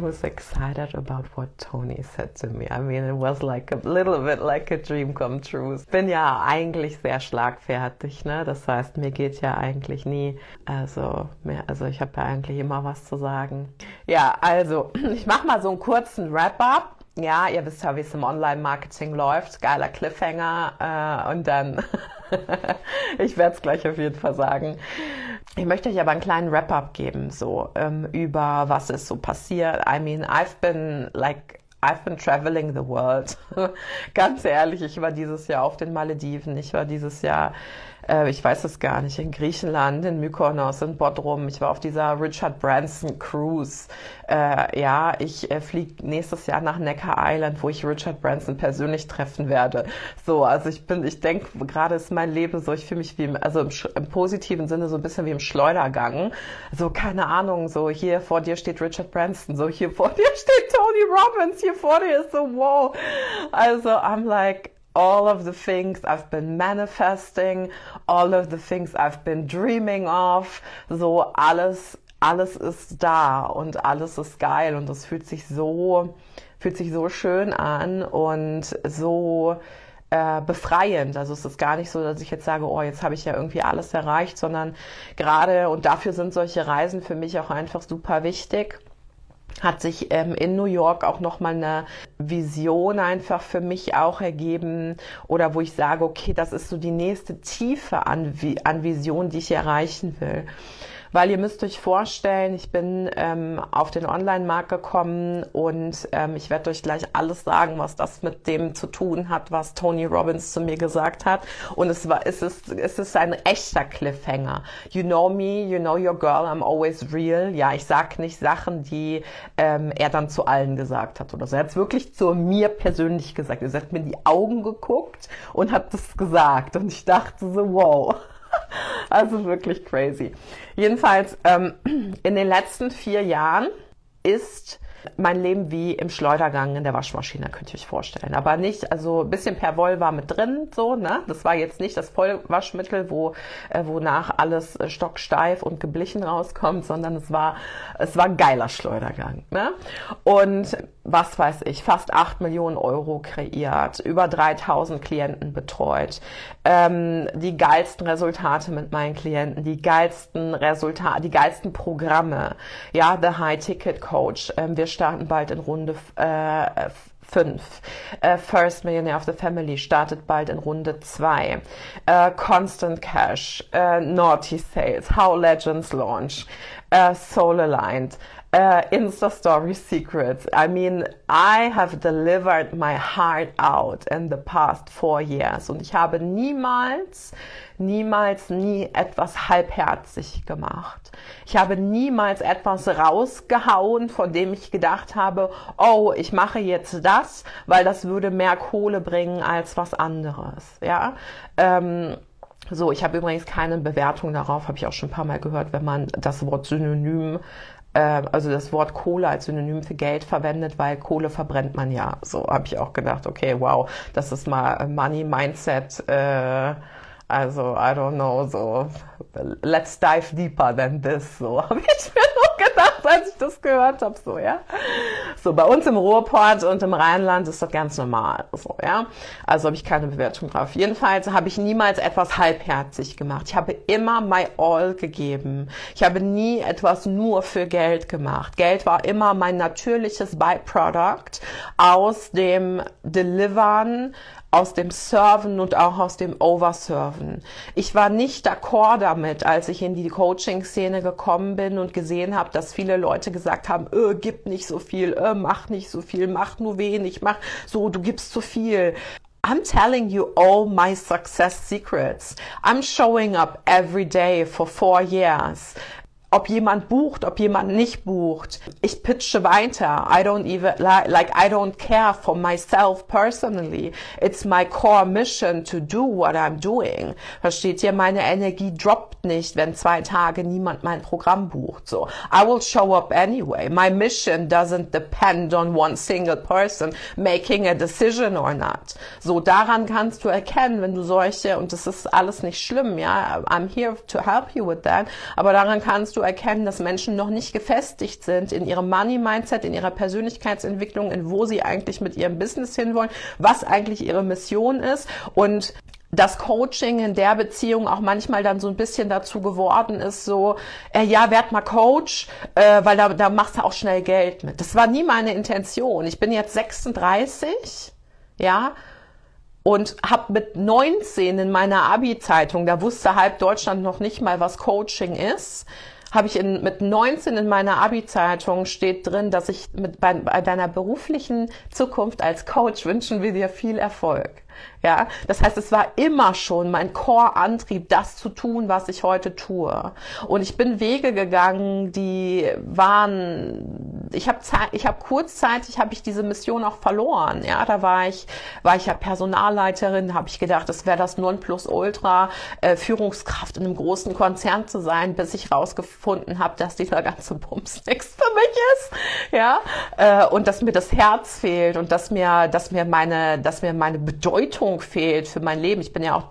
was excited about what Tony said to me. I mean, it was like a little bit like a dream come true. Ich bin ja eigentlich sehr schlagfertig, ne? Das heißt, mir geht ja eigentlich nie, also mehr, also ich habe ja eigentlich immer was zu sagen. Ja, also ich mache mal so einen kurzen Wrap-up. Ja, ihr wisst ja, wie es im Online-Marketing läuft. Geiler Cliffhanger äh, und dann, ich werde es gleich auf jeden Fall sagen. Ich möchte euch aber einen kleinen Wrap-up geben, so ähm, über was ist so passiert. I mean, I've been like I've been traveling the world. Ganz ehrlich, ich war dieses Jahr auf den Malediven, ich war dieses Jahr äh, ich weiß es gar nicht, in Griechenland, in Mykonos, in Bodrum. Ich war auf dieser Richard Branson Cruise. Äh, ja, ich äh, fliege nächstes Jahr nach Necker Island, wo ich Richard Branson persönlich treffen werde. So, also ich bin, ich denke, gerade ist mein Leben so, ich fühle mich wie im, also im, im, positiven Sinne so ein bisschen wie im Schleudergang. So, keine Ahnung, so hier vor dir steht Richard Branson, so hier vor dir steht Tony Robbins, hier vor dir ist so, wow. Also, I'm like, all of the things I've been manifesting, all of the things I've been dreaming of, so alles, alles ist da und alles ist geil und es fühlt sich so, fühlt sich so schön an und so, äh, befreiend. Also es ist gar nicht so, dass ich jetzt sage, oh, jetzt habe ich ja irgendwie alles erreicht, sondern gerade, und dafür sind solche Reisen für mich auch einfach super wichtig, hat sich ähm, in New York auch nochmal eine Vision einfach für mich auch ergeben oder wo ich sage, okay, das ist so die nächste Tiefe an, an Vision, die ich erreichen will. Weil ihr müsst euch vorstellen, ich bin ähm, auf den Online-Markt gekommen und ähm, ich werde euch gleich alles sagen, was das mit dem zu tun hat, was Tony Robbins zu mir gesagt hat. Und es war, es ist, es ist ein echter Cliffhanger. You know me, you know your girl, I'm always real. Ja, ich sag nicht Sachen, die ähm, er dann zu allen gesagt hat oder so. Er hat wirklich zu mir persönlich gesagt. Er hat mir in die Augen geguckt und hat das gesagt. Und ich dachte so, wow. Also wirklich crazy. Jedenfalls, ähm, in den letzten vier Jahren ist mein Leben wie im Schleudergang in der Waschmaschine, könnt ihr euch vorstellen. Aber nicht, also ein bisschen per Woll war mit drin, so, ne? Das war jetzt nicht das Vollwaschmittel, wo, äh, wonach alles äh, stocksteif und geblichen rauskommt, sondern es war, es war ein geiler Schleudergang, ne? Und was weiß ich, fast acht Millionen Euro kreiert, über 3000 Klienten betreut, ähm, die geilsten Resultate mit meinen Klienten, die geilsten Resultate, die geilsten Programme, ja, The High Ticket Coach. Ähm, wir starten bald in Runde äh, 5. Uh, First Millionaire of the Family startet bald in Runde 2. Uh, Constant Cash, uh, Naughty Sales, How Legends Launch, uh, Soul Aligned, uh, Insta Story Secrets. I mean, I have delivered my heart out in the past four years und ich habe niemals, niemals, nie etwas halbherzig gemacht. Ich habe niemals etwas rausgehauen, von dem ich gedacht habe, oh, ich mache jetzt das, weil das würde mehr Kohle bringen als was anderes. Ja. Ähm, so, ich habe übrigens keine Bewertung darauf, habe ich auch schon ein paar Mal gehört, wenn man das Wort Synonym also das Wort Kohle als Synonym für Geld verwendet, weil Kohle verbrennt man ja. So habe ich auch gedacht, okay, wow, das ist mal Money Mindset. Äh, also, I don't know, so, let's dive deeper than this, so habe ich mir noch gedacht, als ich das gehört habe, so, ja. So, bei uns im Ruhrport und im Rheinland ist das ganz normal, so, ja. Also habe ich keine Bewertung drauf. Jedenfalls habe ich niemals etwas halbherzig gemacht. Ich habe immer my all gegeben. Ich habe nie etwas nur für Geld gemacht. Geld war immer mein natürliches Byproduct aus dem Delivern aus dem Serven und auch aus dem Overserven. Ich war nicht d'accord damit, als ich in die Coaching-Szene gekommen bin und gesehen habe, dass viele Leute gesagt haben, äh, gib nicht so viel, äh, mach nicht so viel, mach nur wenig, mach so, du gibst zu viel. I'm telling you all my success secrets. I'm showing up every day for four years ob jemand bucht, ob jemand nicht bucht. Ich pitche weiter. I don't even, like, I don't care for myself personally. It's my core mission to do what I'm doing. Versteht ihr? Meine Energie droppt nicht, wenn zwei Tage niemand mein Programm bucht. So. I will show up anyway. My mission doesn't depend on one single person making a decision or not. So, daran kannst du erkennen, wenn du solche, und das ist alles nicht schlimm, ja. I'm here to help you with that. Aber daran kannst du du erkennen, dass Menschen noch nicht gefestigt sind in ihrem Money-Mindset, in ihrer Persönlichkeitsentwicklung, in wo sie eigentlich mit ihrem Business hinwollen, was eigentlich ihre Mission ist und das Coaching in der Beziehung auch manchmal dann so ein bisschen dazu geworden ist, so, äh, ja, werd mal Coach, äh, weil da, da machst du auch schnell Geld mit. Das war nie meine Intention. Ich bin jetzt 36, ja, und habe mit 19 in meiner Abi-Zeitung, da wusste halb Deutschland noch nicht mal, was Coaching ist, habe ich in, mit 19 in meiner Abi-Zeitung steht drin, dass ich mit bei, bei deiner beruflichen Zukunft als Coach wünschen wir dir viel Erfolg. Ja, das heißt, es war immer schon mein Core-Antrieb, das zu tun, was ich heute tue. Und ich bin Wege gegangen, die waren, ich habe ich habe kurzzeitig habe ich diese Mission auch verloren. Ja, da war ich, war ich ja Personalleiterin, habe ich gedacht, das wäre das Nonplusultra, äh, Führungskraft in einem großen Konzern zu sein, bis ich rausgefunden habe, dass dieser ganze Bums nichts für mich ist. Ja, äh, und dass mir das Herz fehlt und dass mir, dass mir meine, dass mir meine Bedeutung Bedeutung fehlt für mein Leben. Ich bin ja auch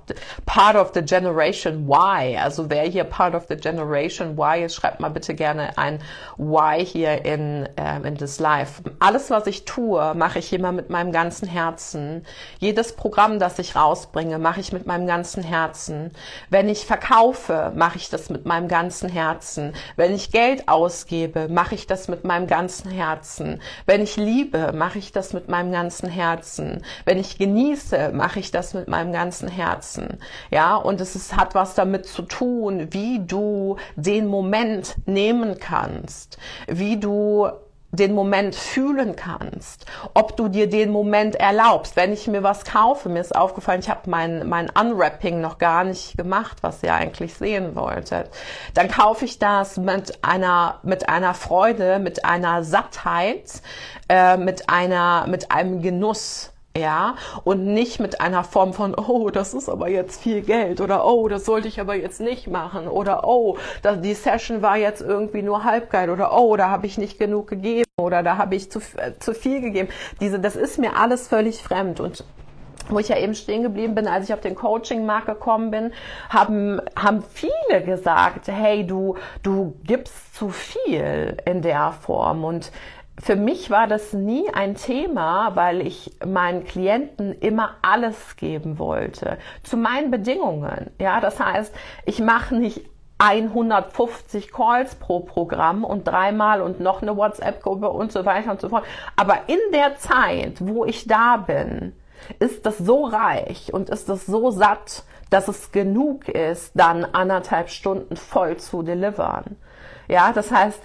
part of the Generation Y. Also wer hier part of the Generation Y ist, schreibt mal bitte gerne ein Y hier in, äh, in das Live. Alles, was ich tue, mache ich immer mit meinem ganzen Herzen. Jedes Programm, das ich rausbringe, mache ich mit meinem ganzen Herzen. Wenn ich verkaufe, mache ich das mit meinem ganzen Herzen. Wenn ich Geld ausgebe, mache ich das mit meinem ganzen Herzen. Wenn ich liebe, mache ich das mit meinem ganzen Herzen. Wenn ich genieße, mache ich das mit meinem ganzen Herzen. Ja, und es ist, hat was damit zu tun, wie du den Moment nehmen kannst, wie du den Moment fühlen kannst, ob du dir den Moment erlaubst. Wenn ich mir was kaufe, mir ist aufgefallen, ich habe mein, mein Unwrapping noch gar nicht gemacht, was ihr eigentlich sehen wolltet, dann kaufe ich das mit einer, mit einer Freude, mit einer Sattheit, äh, mit einer, mit einem Genuss ja, und nicht mit einer Form von, oh, das ist aber jetzt viel Geld oder oh, das sollte ich aber jetzt nicht machen oder oh, die Session war jetzt irgendwie nur halb geil oder oh, da habe ich nicht genug gegeben oder da habe ich zu, äh, zu viel gegeben. Diese, das ist mir alles völlig fremd. Und wo ich ja eben stehen geblieben bin, als ich auf den Coaching-Markt gekommen bin, haben, haben viele gesagt, hey, du, du gibst zu viel in der Form. Und für mich war das nie ein Thema, weil ich meinen Klienten immer alles geben wollte. Zu meinen Bedingungen. Ja, das heißt, ich mache nicht 150 Calls pro Programm und dreimal und noch eine WhatsApp-Gruppe und so weiter und so fort. Aber in der Zeit, wo ich da bin, ist das so reich und ist das so satt, dass es genug ist, dann anderthalb Stunden voll zu delivern. Ja, das heißt,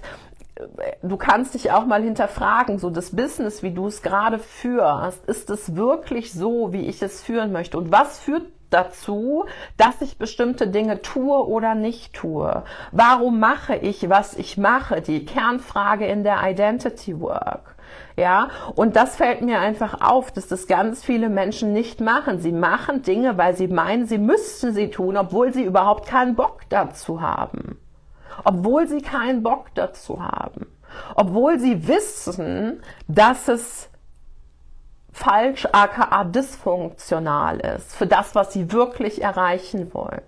du kannst dich auch mal hinterfragen, so das Business, wie du es gerade führst, ist es wirklich so, wie ich es führen möchte? Und was führt dazu, dass ich bestimmte Dinge tue oder nicht tue? Warum mache ich, was ich mache? Die Kernfrage in der Identity Work. Ja, und das fällt mir einfach auf, dass das ganz viele Menschen nicht machen. Sie machen Dinge, weil sie meinen, sie müssten sie tun, obwohl sie überhaupt keinen Bock dazu haben obwohl sie keinen Bock dazu haben, obwohl sie wissen, dass es falsch, aka dysfunktional ist für das, was sie wirklich erreichen wollen.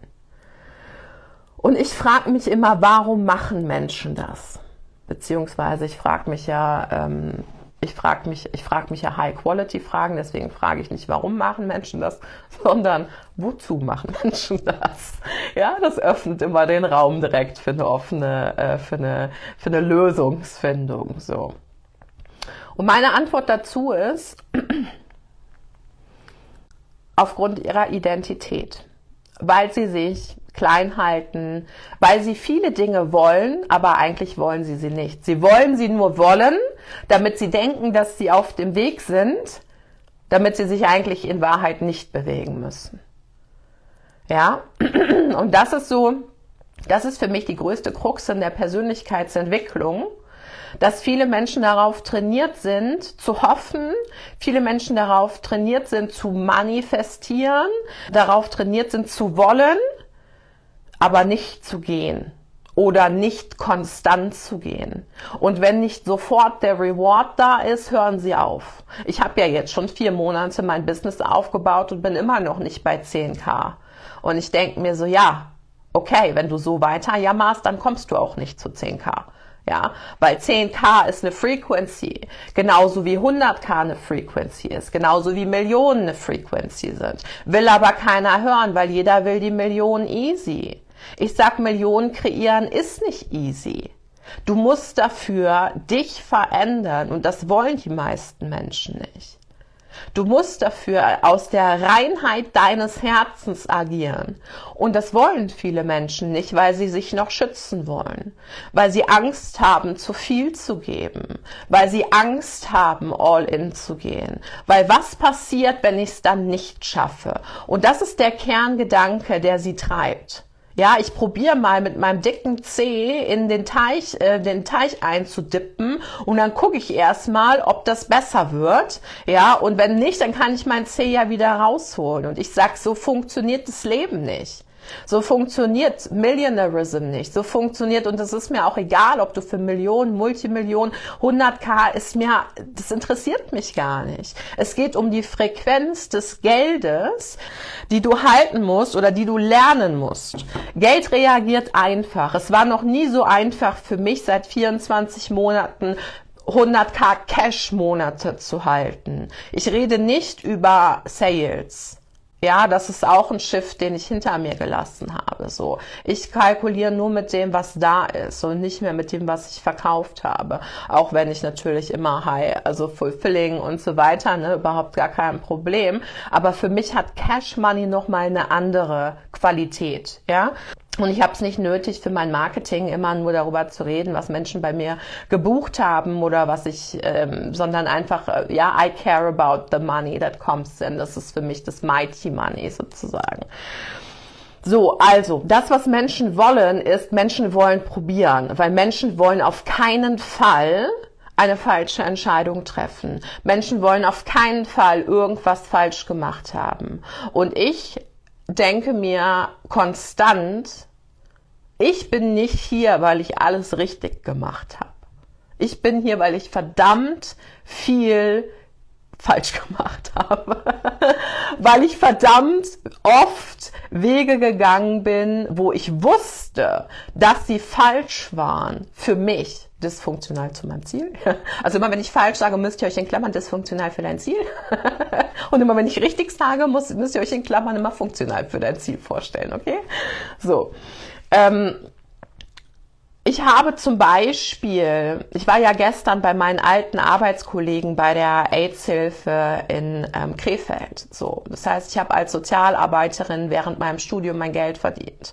Und ich frage mich immer, warum machen Menschen das? Beziehungsweise ich frage mich ja, ähm, ich frage mich, ich frage mich ja High-Quality-Fragen, deswegen frage ich nicht, warum machen Menschen das, sondern wozu machen Menschen das? Ja, das öffnet immer den Raum direkt für eine offene, äh, für eine, für eine Lösungsfindung, so. Und meine Antwort dazu ist, aufgrund ihrer Identität, weil sie sich klein halten, weil sie viele Dinge wollen, aber eigentlich wollen sie sie nicht. Sie wollen sie nur wollen, damit sie denken, dass sie auf dem Weg sind, damit sie sich eigentlich in Wahrheit nicht bewegen müssen. Ja, und das ist so, das ist für mich die größte Krux in der Persönlichkeitsentwicklung, dass viele Menschen darauf trainiert sind, zu hoffen, viele Menschen darauf trainiert sind, zu manifestieren, darauf trainiert sind, zu wollen, aber nicht zu gehen oder nicht konstant zu gehen. Und wenn nicht sofort der Reward da ist, hören Sie auf. Ich habe ja jetzt schon vier Monate mein Business aufgebaut und bin immer noch nicht bei 10k. Und ich denke mir so, ja, okay, wenn du so weiter jammerst, dann kommst du auch nicht zu 10k. Ja, weil 10k ist eine Frequency, genauso wie 100k eine Frequency ist, genauso wie Millionen eine Frequency sind. Will aber keiner hören, weil jeder will die Millionen easy. Ich sag, Millionen kreieren ist nicht easy. Du musst dafür dich verändern und das wollen die meisten Menschen nicht. Du musst dafür aus der Reinheit deines Herzens agieren. Und das wollen viele Menschen nicht, weil sie sich noch schützen wollen, weil sie Angst haben, zu viel zu geben, weil sie Angst haben, all in zu gehen, weil was passiert, wenn ich es dann nicht schaffe? Und das ist der Kerngedanke, der sie treibt. Ja, ich probiere mal mit meinem dicken Zeh in den Teich, äh, den Teich einzudippen und dann gucke ich erstmal, ob das besser wird. Ja, und wenn nicht, dann kann ich mein Zeh ja wieder rausholen. Und ich sag, so funktioniert das Leben nicht. So funktioniert Millionairism nicht. So funktioniert, und das ist mir auch egal, ob du für Millionen, Multimillionen, 100k, ist mir, das interessiert mich gar nicht. Es geht um die Frequenz des Geldes, die du halten musst oder die du lernen musst. Geld reagiert einfach. Es war noch nie so einfach für mich seit 24 Monaten 100k Cash-Monate zu halten. Ich rede nicht über Sales. Ja, das ist auch ein Shift, den ich hinter mir gelassen habe. So, ich kalkuliere nur mit dem, was da ist und nicht mehr mit dem, was ich verkauft habe. Auch wenn ich natürlich immer high, also fulfilling und so weiter, ne, überhaupt gar kein Problem. Aber für mich hat Cash Money noch mal eine andere Qualität. Ja, und ich habe es nicht nötig, für mein Marketing immer nur darüber zu reden, was Menschen bei mir gebucht haben oder was ich, ähm, sondern einfach, äh, ja, I care about the money that comes in. Das ist für mich das Mighty Money sozusagen. So, also, das, was Menschen wollen, ist, Menschen wollen probieren, weil Menschen wollen auf keinen Fall eine falsche Entscheidung treffen. Menschen wollen auf keinen Fall irgendwas falsch gemacht haben. Und ich denke mir konstant, ich bin nicht hier, weil ich alles richtig gemacht habe. Ich bin hier, weil ich verdammt viel falsch gemacht habe, weil ich verdammt oft Wege gegangen bin, wo ich wusste, dass sie falsch waren für mich, dysfunktional zu meinem Ziel. Also immer wenn ich falsch sage, müsst ihr euch in Klammern dysfunktional für dein Ziel. Und immer wenn ich richtig sage, müsst, müsst ihr euch in Klammern immer funktional für dein Ziel vorstellen, okay? So. Ähm, ich habe zum Beispiel, ich war ja gestern bei meinen alten Arbeitskollegen bei der AIDS-Hilfe in ähm, Krefeld. So, das heißt, ich habe als Sozialarbeiterin während meinem Studium mein Geld verdient.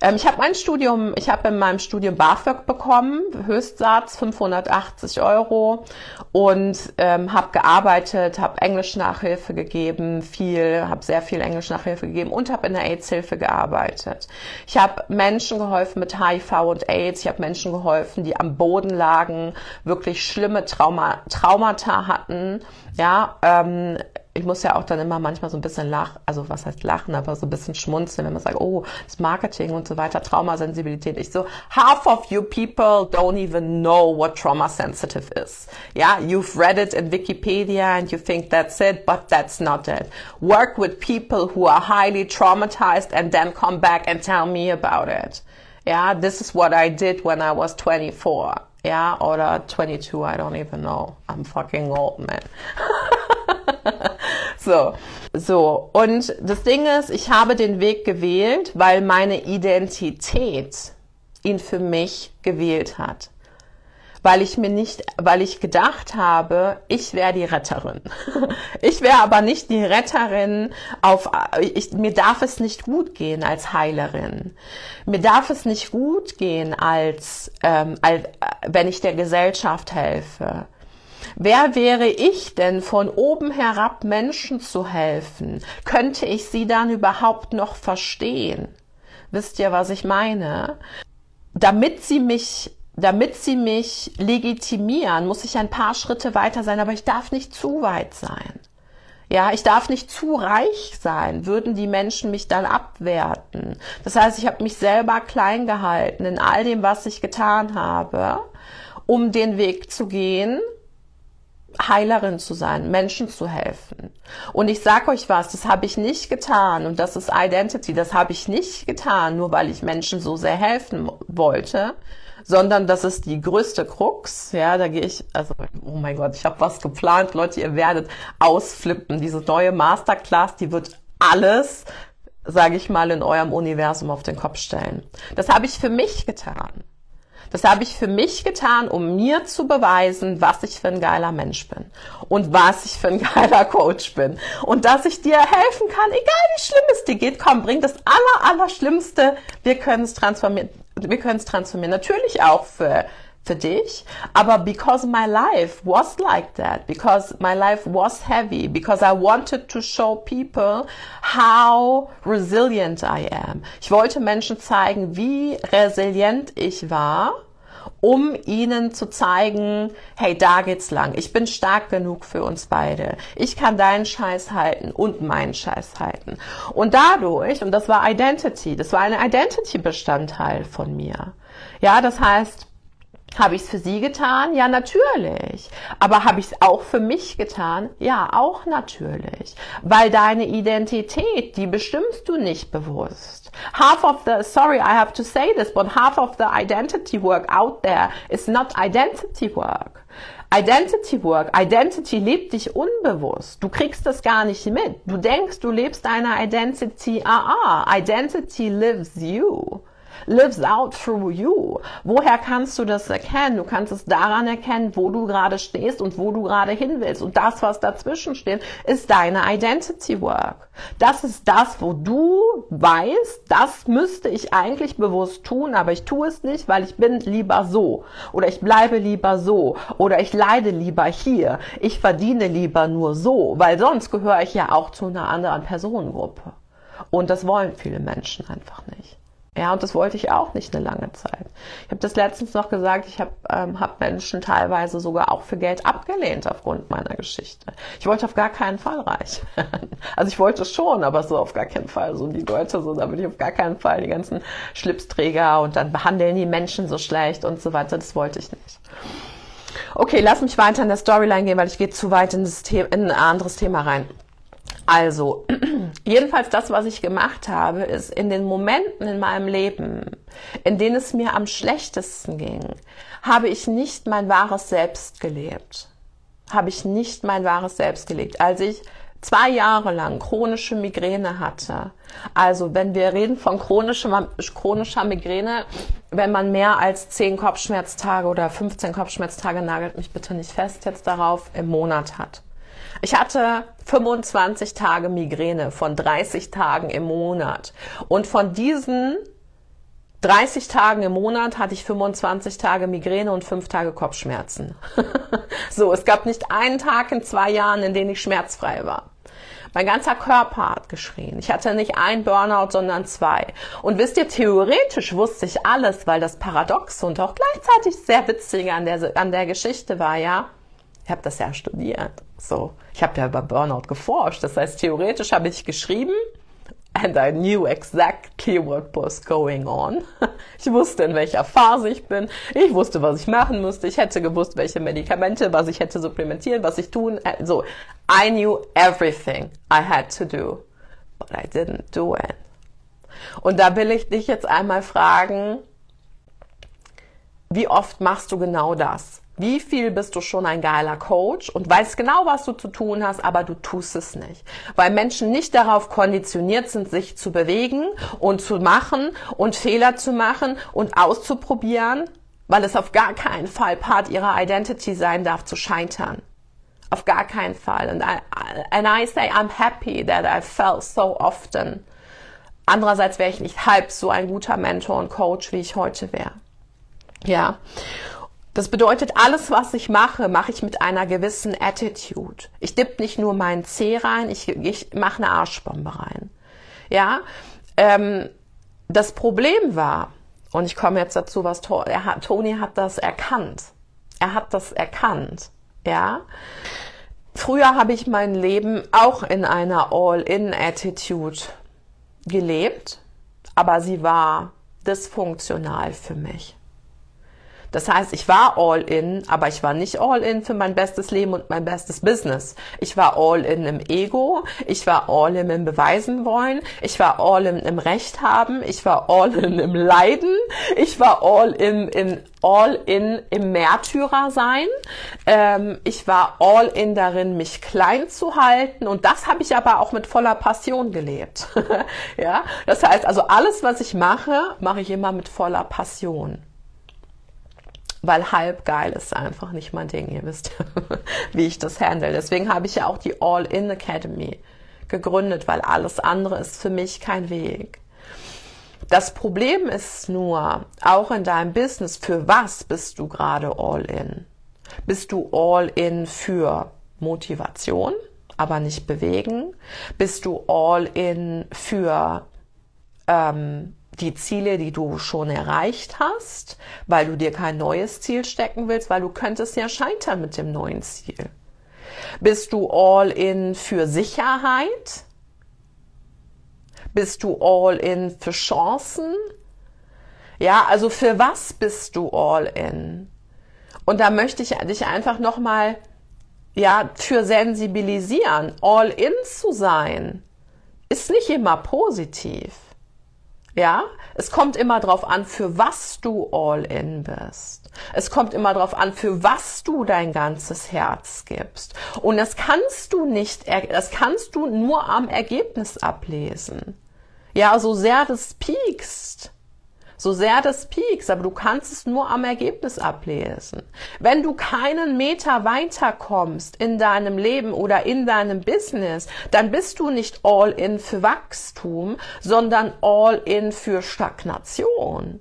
Ähm, ich habe mein Studium, ich habe in meinem Studium BAföG bekommen, Höchstsatz 580 Euro. Und ähm, habe gearbeitet, habe Englisch-Nachhilfe gegeben, viel, habe sehr viel Englisch-Nachhilfe gegeben und habe in der AIDS-Hilfe gearbeitet. Ich habe Menschen geholfen mit HIV und AIDS, ich habe Menschen geholfen, die am Boden lagen, wirklich schlimme Trauma, Traumata hatten, ja, ähm, ich muss ja auch dann immer manchmal so ein bisschen lachen, also was heißt lachen, aber so ein bisschen schmunzeln, wenn man sagt, oh, das Marketing und so weiter, Traumasensibilität. Ich so, half of you people don't even know what trauma sensitive is. Yeah, you've read it in Wikipedia and you think that's it, but that's not it. Work with people who are highly traumatized and then come back and tell me about it. Yeah, this is what I did when I was 24. Yeah, or 22, I don't even know. I'm fucking old, man. so, so. Und das Ding ist, ich habe den Weg gewählt, weil meine Identität ihn für mich gewählt hat. weil ich mir nicht, weil ich gedacht habe, ich wäre die Retterin. Ich wäre aber nicht die Retterin auf, ich, mir darf es nicht gut gehen als Heilerin. Mir darf es nicht gut gehen als, ähm, als wenn ich der Gesellschaft helfe. Wer wäre ich denn, von oben herab Menschen zu helfen? Könnte ich sie dann überhaupt noch verstehen? Wisst ihr, was ich meine? Damit sie mich damit sie mich legitimieren, muss ich ein paar Schritte weiter sein, aber ich darf nicht zu weit sein. Ja, ich darf nicht zu reich sein, würden die Menschen mich dann abwerten. Das heißt, ich habe mich selber klein gehalten in all dem, was ich getan habe, um den Weg zu gehen, Heilerin zu sein, Menschen zu helfen. Und ich sag euch was, das habe ich nicht getan und das ist Identity, das habe ich nicht getan, nur weil ich Menschen so sehr helfen wollte, sondern das ist die größte Krux. Ja, da gehe ich, also oh mein Gott, ich habe was geplant, Leute, ihr werdet ausflippen. Diese neue Masterclass, die wird alles, sage ich mal, in eurem Universum auf den Kopf stellen. Das habe ich für mich getan. Das habe ich für mich getan, um mir zu beweisen, was ich für ein geiler Mensch bin und was ich für ein geiler Coach bin und dass ich dir helfen kann, egal wie schlimm es dir geht. Komm, bring das aller, aller. Wir können es transformieren wir können es transformieren. Natürlich auch für, für dich, aber because my life was like that, because my life was heavy, because I wanted to show people how resilient I am. Ich wollte Menschen zeigen, wie resilient ich war um ihnen zu zeigen, hey, da geht's lang. Ich bin stark genug für uns beide. Ich kann deinen Scheiß halten und meinen Scheiß halten. Und dadurch, und das war Identity, das war ein Identity-Bestandteil von mir. Ja, das heißt, habe ich es für sie getan? Ja, natürlich. Aber habe ich es auch für mich getan? Ja, auch natürlich. Weil deine Identität, die bestimmst du nicht bewusst. Half of the, sorry, I have to say this, but half of the identity work out there is not identity work. Identity Work, Identity lebt dich unbewusst. Du kriegst das gar nicht mit. Du denkst, du lebst deine Identity. Ah, ah, Identity lives you lives out through you. Woher kannst du das erkennen? Du kannst es daran erkennen, wo du gerade stehst und wo du gerade hin willst. Und das, was dazwischen steht, ist deine Identity Work. Das ist das, wo du weißt, das müsste ich eigentlich bewusst tun, aber ich tue es nicht, weil ich bin lieber so. Oder ich bleibe lieber so. Oder ich leide lieber hier. Ich verdiene lieber nur so, weil sonst gehöre ich ja auch zu einer anderen Personengruppe. Und das wollen viele Menschen einfach nicht. Ja, und das wollte ich auch nicht eine lange Zeit. Ich habe das letztens noch gesagt, ich habe ähm, hab Menschen teilweise sogar auch für Geld abgelehnt aufgrund meiner Geschichte. Ich wollte auf gar keinen Fall reich werden. Also ich wollte schon, aber so auf gar keinen Fall. So die Leute, so da will ich auf gar keinen Fall die ganzen Schlipsträger und dann behandeln die Menschen so schlecht und so weiter. Das wollte ich nicht. Okay, lass mich weiter in der Storyline gehen, weil ich gehe zu weit in, das The in ein anderes Thema rein. Also, jedenfalls das, was ich gemacht habe, ist in den Momenten in meinem Leben, in denen es mir am schlechtesten ging, habe ich nicht mein wahres Selbst gelebt. Habe ich nicht mein wahres Selbst gelebt. Als ich zwei Jahre lang chronische Migräne hatte, also wenn wir reden von chronischer, chronischer Migräne, wenn man mehr als zehn Kopfschmerztage oder 15 Kopfschmerztage, nagelt mich bitte nicht fest jetzt darauf, im Monat hat ich hatte 25 Tage Migräne von 30 Tagen im Monat. Und von diesen 30 Tagen im Monat hatte ich 25 Tage Migräne und 5 Tage Kopfschmerzen. so, es gab nicht einen Tag in zwei Jahren, in denen ich schmerzfrei war. Mein ganzer Körper hat geschrien. Ich hatte nicht ein Burnout, sondern zwei. Und wisst ihr, theoretisch wusste ich alles, weil das Paradox und auch gleichzeitig sehr witzige an der, an der Geschichte war, ja, ich habe das ja studiert. So, ich habe ja über Burnout geforscht. Das heißt, theoretisch habe ich geschrieben and I knew exactly what was going on. Ich wusste, in welcher Phase ich bin. Ich wusste, was ich machen musste. Ich hätte gewusst, welche Medikamente, was ich hätte supplementieren, was ich tun. So, I knew everything I had to do, but I didn't do it. Und da will ich dich jetzt einmal fragen, wie oft machst du genau das? Wie viel bist du schon ein geiler Coach und weißt genau, was du zu tun hast, aber du tust es nicht. Weil Menschen nicht darauf konditioniert sind, sich zu bewegen und zu machen und Fehler zu machen und auszuprobieren, weil es auf gar keinen Fall Part ihrer Identity sein darf, zu scheitern. Auf gar keinen Fall. And I, and I say I'm happy that I felt so often. Andererseits wäre ich nicht halb so ein guter Mentor und Coach, wie ich heute wäre. Ja. Das bedeutet, alles, was ich mache, mache ich mit einer gewissen Attitude. Ich dipp nicht nur meinen Zeh rein, ich, ich mache eine Arschbombe rein. Ja. Ähm, das Problem war, und ich komme jetzt dazu, was er hat, Tony hat das erkannt. Er hat das erkannt. Ja. Früher habe ich mein Leben auch in einer All-in-Attitude gelebt, aber sie war dysfunktional für mich. Das heißt, ich war all in, aber ich war nicht all in für mein bestes Leben und mein bestes Business. Ich war all in im Ego, ich war all in im Beweisen wollen, ich war all in im Recht haben, ich war all in im Leiden, ich war all in, in all in im Märtyrer sein. Ähm, ich war all in darin, mich klein zu halten und das habe ich aber auch mit voller Passion gelebt. ja, das heißt also alles, was ich mache, mache ich immer mit voller Passion weil halb geil ist einfach nicht mein Ding. Ihr wisst, wie ich das handle. Deswegen habe ich ja auch die All-In Academy gegründet, weil alles andere ist für mich kein Weg. Das Problem ist nur, auch in deinem Business, für was bist du gerade All-In? Bist du All-In für Motivation, aber nicht bewegen? Bist du All-In für ähm, die Ziele, die du schon erreicht hast, weil du dir kein neues Ziel stecken willst, weil du könntest ja scheitern mit dem neuen Ziel. Bist du all in für Sicherheit? Bist du all in für Chancen? Ja, also für was bist du all in? Und da möchte ich dich einfach nochmal, ja, für sensibilisieren. All in zu sein ist nicht immer positiv. Ja, es kommt immer darauf an, für was du all in bist. Es kommt immer darauf an, für was du dein ganzes Herz gibst. Und das kannst du nicht, das kannst du nur am Ergebnis ablesen. Ja, so sehr das piekst so sehr das piekst, aber du kannst es nur am Ergebnis ablesen. Wenn du keinen Meter weiterkommst in deinem Leben oder in deinem Business, dann bist du nicht all in für Wachstum, sondern all in für Stagnation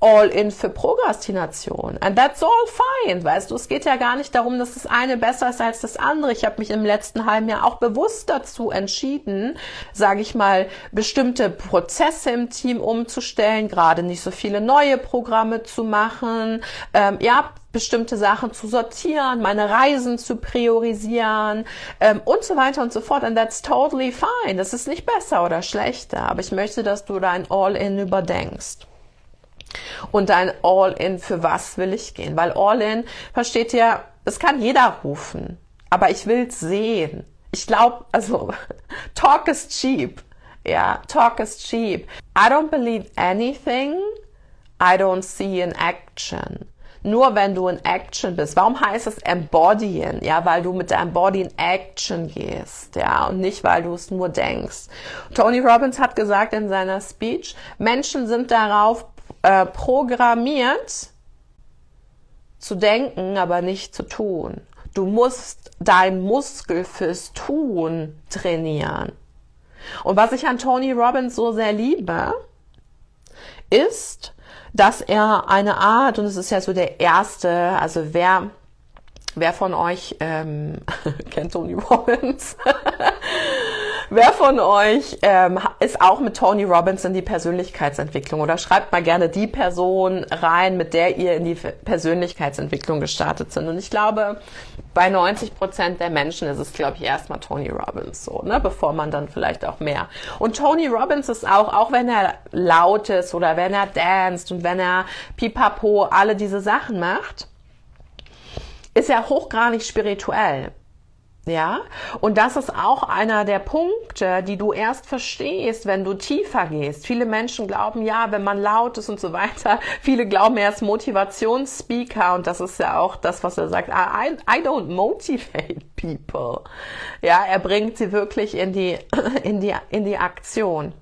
all in für Prokrastination. And that's all fine. Weißt du, es geht ja gar nicht darum, dass das eine besser ist als das andere. Ich habe mich im letzten halben Jahr auch bewusst dazu entschieden, sage ich mal, bestimmte Prozesse im Team umzustellen, gerade nicht so viele neue Programme zu machen. Ähm, ja, bestimmte Sachen zu sortieren, meine Reisen zu priorisieren ähm, und so weiter und so fort. And that's totally fine. Das ist nicht besser oder schlechter, aber ich möchte, dass du dein All-in überdenkst und dein All-in, für was will ich gehen? Weil All-in, versteht ihr, das kann jeder rufen, aber ich will's sehen. Ich glaube, also, talk is cheap. Ja, talk is cheap. I don't believe anything I don't see in action. Nur wenn du in Action bist. Warum heißt es embodyen? Ja, weil du mit deinem Body in Action gehst, ja, und nicht, weil du es nur denkst. Tony Robbins hat gesagt in seiner Speech, Menschen sind darauf äh, programmiert zu denken, aber nicht zu tun. Du musst dein Muskel fürs Tun trainieren. Und was ich an Tony Robbins so sehr liebe, ist, dass er eine Art, und es ist ja so der erste, also wer, wer von euch ähm, kennt Tony Robbins? Wer von euch ähm, ist auch mit Tony Robbins in die Persönlichkeitsentwicklung oder schreibt mal gerne die Person rein, mit der ihr in die Persönlichkeitsentwicklung gestartet sind. Und ich glaube, bei 90 Prozent der Menschen ist es, glaube ich, erstmal Tony Robbins so, ne, bevor man dann vielleicht auch mehr. Und Tony Robbins ist auch, auch wenn er laut ist oder wenn er danst und wenn er pipapo alle diese Sachen macht, ist er hochgradig spirituell. Ja, und das ist auch einer der Punkte, die du erst verstehst, wenn du tiefer gehst. Viele Menschen glauben, ja, wenn man laut ist und so weiter. Viele glauben, er ist Motivationsspeaker und das ist ja auch das, was er sagt. I, I don't motivate people. Ja, er bringt sie wirklich in die, in die, in die Aktion.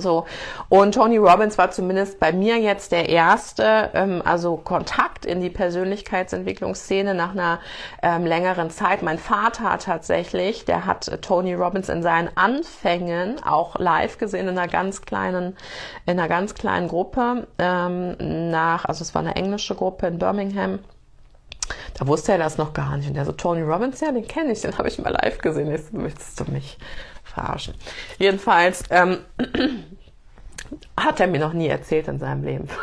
So. Und Tony Robbins war zumindest bei mir jetzt der erste, ähm, also Kontakt in die Persönlichkeitsentwicklungsszene nach einer ähm, längeren Zeit. Mein Vater tatsächlich, der hat äh, Tony Robbins in seinen Anfängen auch live gesehen in einer ganz kleinen, in einer ganz kleinen Gruppe ähm, nach, also es war eine englische Gruppe in Birmingham. Da wusste er das noch gar nicht. Und der so, Tony Robbins, ja, den kenne ich, den habe ich mal live gesehen. Jetzt möchtest du mich verarschen. Jedenfalls ähm, hat er mir noch nie erzählt in seinem Leben.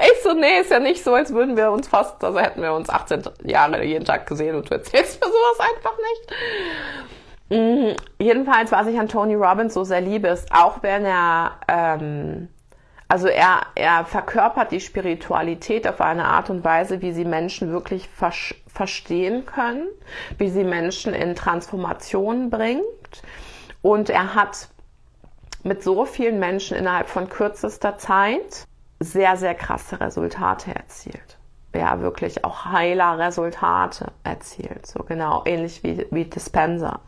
Ich so, nee, ist ja nicht so, als würden wir uns fast, also hätten wir uns 18 Jahre jeden Tag gesehen und du erzählst mir sowas einfach nicht. Mhm. Jedenfalls, was ich an Tony Robbins so sehr liebe, ist, auch wenn er, ähm, also er, er verkörpert die Spiritualität auf eine Art und Weise, wie sie Menschen wirklich ver verstehen können, wie sie Menschen in Transformation bringt. Und er hat mit so vielen Menschen innerhalb von kürzester Zeit sehr, sehr krasse Resultate erzielt. Ja, wirklich auch heiler Resultate erzielt. So genau, ähnlich wie, wie Dispenser.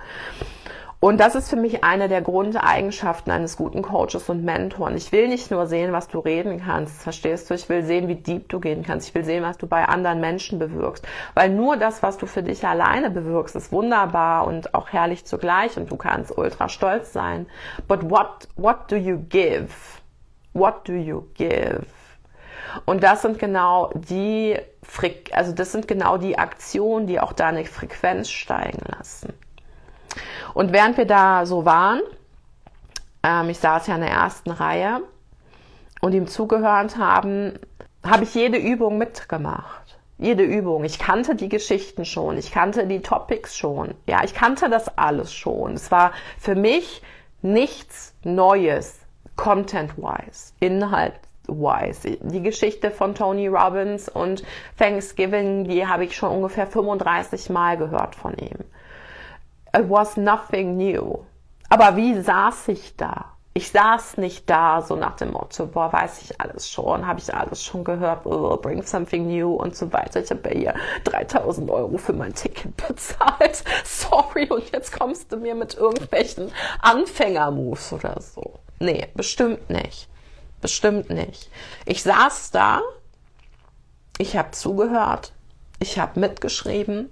Und das ist für mich eine der Grundeigenschaften eines guten Coaches und Mentoren. Ich will nicht nur sehen, was du reden kannst, verstehst du? Ich will sehen, wie deep du gehen kannst. Ich will sehen, was du bei anderen Menschen bewirkst. Weil nur das, was du für dich alleine bewirkst, ist wunderbar und auch herrlich zugleich und du kannst ultra stolz sein. But what, what do you give? What do you give? Und das sind genau die, also das sind genau die Aktionen, die auch deine Frequenz steigen lassen. Und während wir da so waren, ähm, ich saß ja in der ersten Reihe und ihm zugehört haben, habe ich jede Übung mitgemacht. Jede Übung. Ich kannte die Geschichten schon. Ich kannte die Topics schon. Ja, ich kannte das alles schon. Es war für mich nichts Neues, content-wise, inhalt-wise. Die Geschichte von Tony Robbins und Thanksgiving, die habe ich schon ungefähr 35 Mal gehört von ihm. It was nothing new. Aber wie saß ich da? Ich saß nicht da so nach dem Motto, boah, weiß ich alles schon, habe ich alles schon gehört, oh, bring something new und so weiter. Ich habe ja hier 3000 Euro für mein Ticket bezahlt. Sorry, und jetzt kommst du mir mit irgendwelchen Anfängermoves oder so. Nee, bestimmt nicht. Bestimmt nicht. Ich saß da, ich habe zugehört, ich habe mitgeschrieben,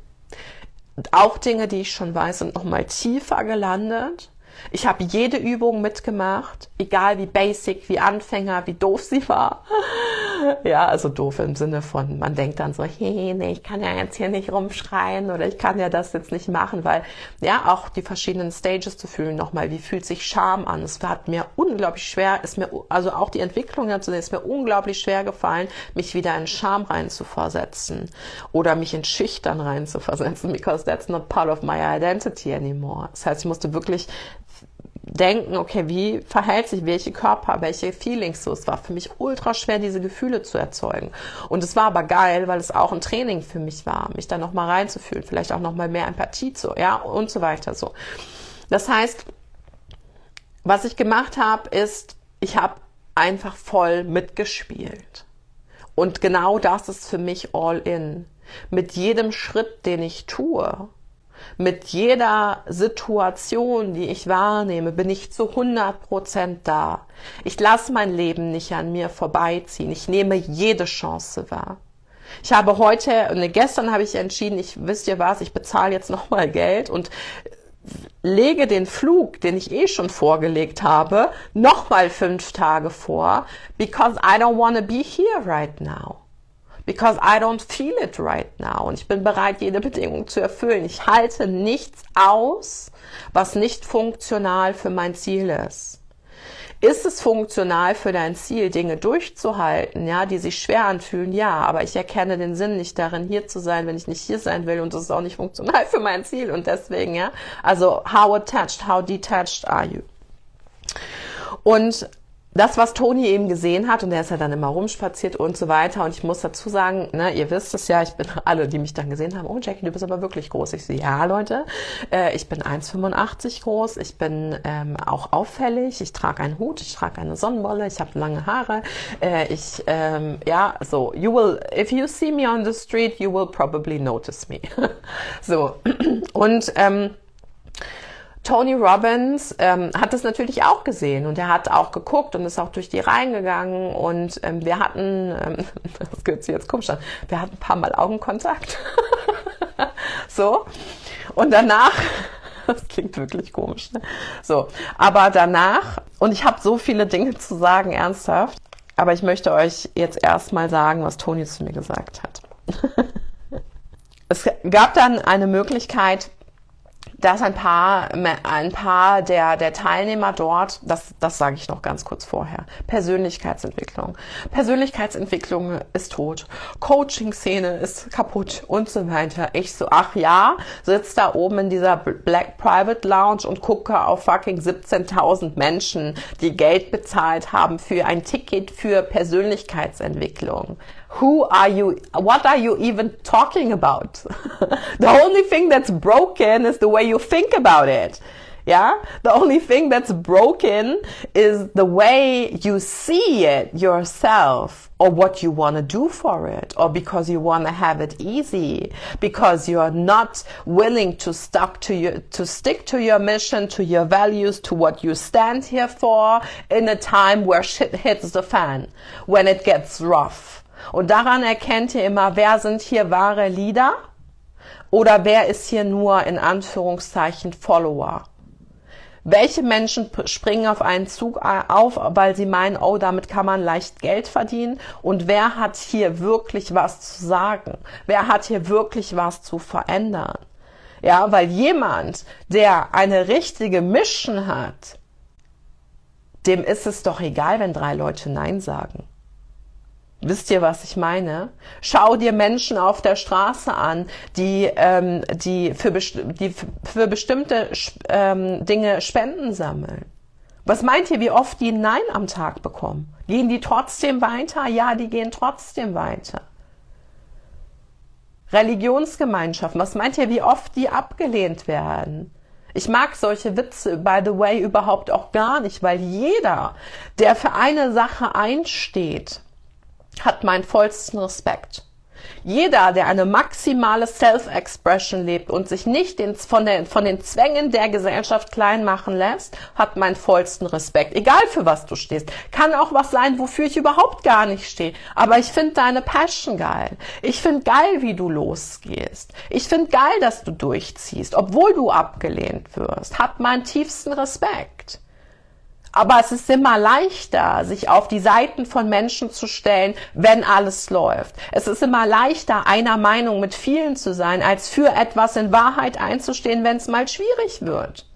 auch Dinge, die ich schon weiß, sind nochmal tiefer gelandet. Ich habe jede Übung mitgemacht, egal wie basic, wie Anfänger, wie doof sie war. Ja, also doof im Sinne von, man denkt dann so, hey, nee, ich kann ja jetzt hier nicht rumschreien oder ich kann ja das jetzt nicht machen, weil ja auch die verschiedenen Stages zu fühlen nochmal, wie fühlt sich Scham an? Es hat mir unglaublich schwer, ist mir, also auch die Entwicklung dazu ist mir unglaublich schwer gefallen, mich wieder in Scham reinzuversetzen oder mich in Schüchtern reinzuversetzen, because that's not part of my identity anymore. Das heißt, ich musste wirklich denken, okay, wie verhält sich welche Körper, welche Feelings so. Es war für mich ultra schwer, diese Gefühle zu erzeugen. Und es war aber geil, weil es auch ein Training für mich war, mich da nochmal reinzufühlen, vielleicht auch nochmal mehr Empathie zu, ja, und so weiter so. Das heißt, was ich gemacht habe, ist, ich habe einfach voll mitgespielt. Und genau das ist für mich all in. Mit jedem Schritt, den ich tue, mit jeder Situation, die ich wahrnehme, bin ich zu 100 Prozent da. Ich lasse mein Leben nicht an mir vorbeiziehen. Ich nehme jede Chance wahr. Ich habe heute, ne, gestern habe ich entschieden, ich wisst ihr was, ich bezahle jetzt nochmal Geld und lege den Flug, den ich eh schon vorgelegt habe, nochmal fünf Tage vor, because I don't want to be here right now because I don't feel it right now. Und ich bin bereit, jede Bedingung zu erfüllen. Ich halte nichts aus, was nicht funktional für mein Ziel ist. Ist es funktional für dein Ziel, Dinge durchzuhalten, ja, die sich schwer anfühlen? Ja, aber ich erkenne den Sinn nicht darin, hier zu sein, wenn ich nicht hier sein will und das ist auch nicht funktional für mein Ziel und deswegen, ja, also how attached, how detached are you? Und das, was Toni eben gesehen hat, und der ist ja dann immer rumspaziert und so weiter. Und ich muss dazu sagen, ne, ihr wisst es ja, ich bin alle, die mich dann gesehen haben, oh Jackie, du bist aber wirklich groß. Ich so, ja, Leute, äh, ich bin 1,85 groß, ich bin ähm, auch auffällig, ich trage einen Hut, ich trage eine Sonnenwolle, ich habe lange Haare. Äh, ich, ähm, ja, so, you will, if you see me on the street, you will probably notice me. so, und ähm, Tony Robbins ähm, hat das natürlich auch gesehen und er hat auch geguckt und ist auch durch die Reihen gegangen und ähm, wir hatten, ähm, das gehört sich jetzt komisch an, wir hatten ein paar Mal Augenkontakt. so. Und danach, das klingt wirklich komisch, ne? So. Aber danach, und ich habe so viele Dinge zu sagen, ernsthaft, aber ich möchte euch jetzt erstmal sagen, was Toni zu mir gesagt hat. es gab dann eine Möglichkeit, dass ein paar, ein paar der, der Teilnehmer dort, das, das sage ich noch ganz kurz vorher, Persönlichkeitsentwicklung. Persönlichkeitsentwicklung ist tot. Coaching-Szene ist kaputt und so weiter. Ich so, ach ja, sitz da oben in dieser Black Private Lounge und gucke auf fucking 17.000 Menschen, die Geld bezahlt haben für ein Ticket für Persönlichkeitsentwicklung. Who are you? What are you even talking about? the only thing that's broken is the way you think about it. Yeah. The only thing that's broken is the way you see it yourself or what you want to do for it or because you want to have it easy because you're not willing to stuck to your, to stick to your mission, to your values, to what you stand here for in a time where shit hits the fan, when it gets rough und daran erkennt ihr immer, wer sind hier wahre Leader oder wer ist hier nur in Anführungszeichen Follower. Welche Menschen springen auf einen Zug auf, weil sie meinen, oh, damit kann man leicht Geld verdienen? Und wer hat hier wirklich was zu sagen? Wer hat hier wirklich was zu verändern? Ja, weil jemand, der eine richtige Mission hat, dem ist es doch egal, wenn drei Leute Nein sagen. Wisst ihr, was ich meine? Schau dir Menschen auf der Straße an, die, ähm, die, für, die für bestimmte ähm, Dinge Spenden sammeln. Was meint ihr, wie oft die Nein am Tag bekommen? Gehen die trotzdem weiter? Ja, die gehen trotzdem weiter. Religionsgemeinschaften, was meint ihr, wie oft die abgelehnt werden? Ich mag solche Witze, by the way, überhaupt auch gar nicht, weil jeder, der für eine Sache einsteht, hat meinen vollsten Respekt. Jeder, der eine maximale Self-Expression lebt und sich nicht von, den, von den Zwängen der Gesellschaft klein machen lässt, hat meinen vollsten Respekt. Egal für was du stehst. Kann auch was sein, wofür ich überhaupt gar nicht stehe. Aber ich finde deine Passion geil. Ich finde geil, wie du losgehst. Ich finde geil, dass du durchziehst, obwohl du abgelehnt wirst. Hat meinen tiefsten Respekt. Aber es ist immer leichter, sich auf die Seiten von Menschen zu stellen, wenn alles läuft. Es ist immer leichter, einer Meinung mit vielen zu sein, als für etwas in Wahrheit einzustehen, wenn es mal schwierig wird.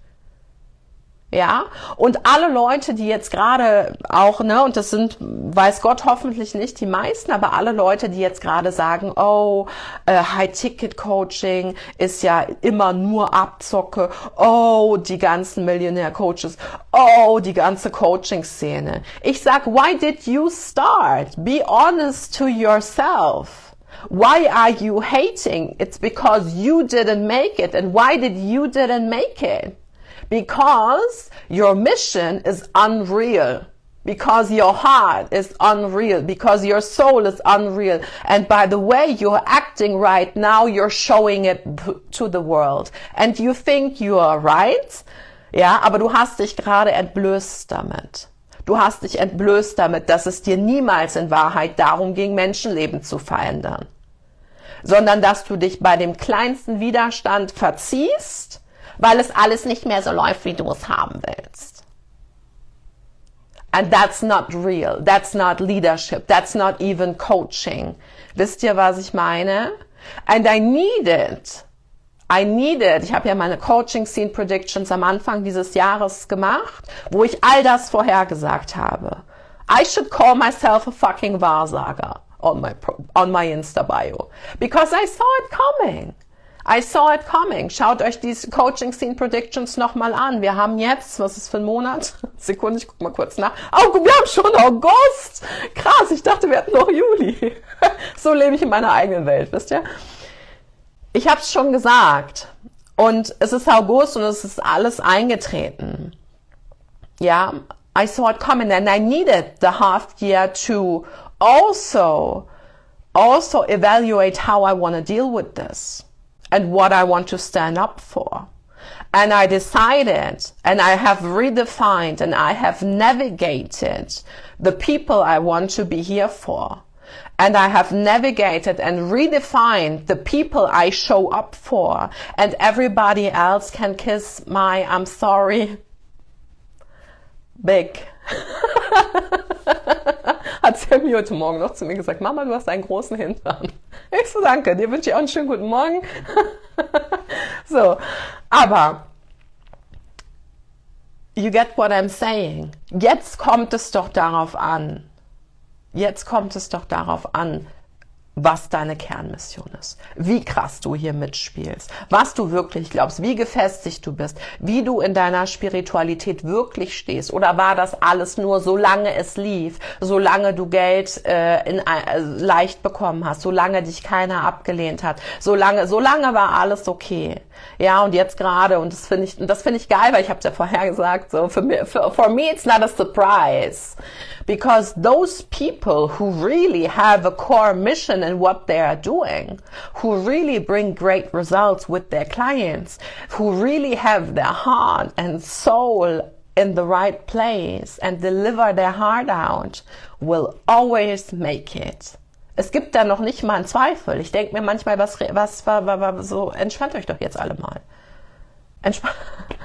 Ja, und alle Leute, die jetzt gerade auch, ne, und das sind, weiß Gott hoffentlich nicht die meisten, aber alle Leute, die jetzt gerade sagen, oh, äh, High-Ticket-Coaching ist ja immer nur Abzocke, oh, die ganzen Millionär-Coaches, oh, die ganze Coaching-Szene. Ich sag, why did you start? Be honest to yourself. Why are you hating? It's because you didn't make it. And why did you didn't make it? Because your mission is unreal. Because your heart is unreal, because your soul is unreal. And by the way you're acting right now, you're showing it to the world. And you think you are right, ja, aber du hast dich gerade entblößt damit. Du hast dich entblößt damit, dass es dir niemals in Wahrheit darum ging, Menschenleben zu verändern, sondern dass du dich bei dem kleinsten Widerstand verziehst weil es alles nicht mehr so läuft, wie du es haben willst. And that's not real. That's not leadership. That's not even coaching. Wisst ihr, was ich meine? And I need it. I need it. Ich habe ja meine Coaching Scene Predictions am Anfang dieses Jahres gemacht, wo ich all das vorhergesagt habe. I should call myself a fucking Wahrsager on my, on my Insta bio. Because I saw it coming. I saw it coming. Schaut euch die Coaching Scene Predictions nochmal an. Wir haben jetzt, was ist für ein Monat? Sekunde, ich guck mal kurz nach. Oh, wir haben schon August. Krass, ich dachte, wir hatten noch Juli. so lebe ich in meiner eigenen Welt, wisst ihr? Ich habe es schon gesagt. Und es ist August und es ist alles eingetreten. Ja, I saw it coming and I needed the half year to also, also evaluate how I want to deal with this and what I want to stand up for. And I decided and I have redefined and I have navigated the people I want to be here for. And I have navigated and redefined the people I show up for. And everybody else can kiss my, I'm sorry, big. Hat Sammy heute Morgen noch zu mir gesagt, Mama, du hast einen großen Hintern. Ich so, danke, dir wünsche ich auch einen schönen guten Morgen. so, aber you get what I'm saying. Jetzt kommt es doch darauf an. Jetzt kommt es doch darauf an, was deine Kernmission ist, wie krass du hier mitspielst, was du wirklich glaubst, wie gefestigt du bist, wie du in deiner Spiritualität wirklich stehst. Oder war das alles nur, solange es lief, solange du Geld äh, in, äh, leicht bekommen hast, solange dich keiner abgelehnt hat, solange, solange war alles okay. Ja, und jetzt gerade, und das finde ich, das finde ich geil, weil ich habe ja vorher gesagt, so für mich, for, for me it's not a surprise. Because those people who really have a core mission in what they are doing, who really bring great results with their clients, who really have their heart and soul in the right place and deliver their heart out, will always make it. Es gibt da noch nicht mal einen Zweifel. Ich denke mir manchmal, was, was war, war so, entspannt euch doch jetzt alle mal. Entspannt.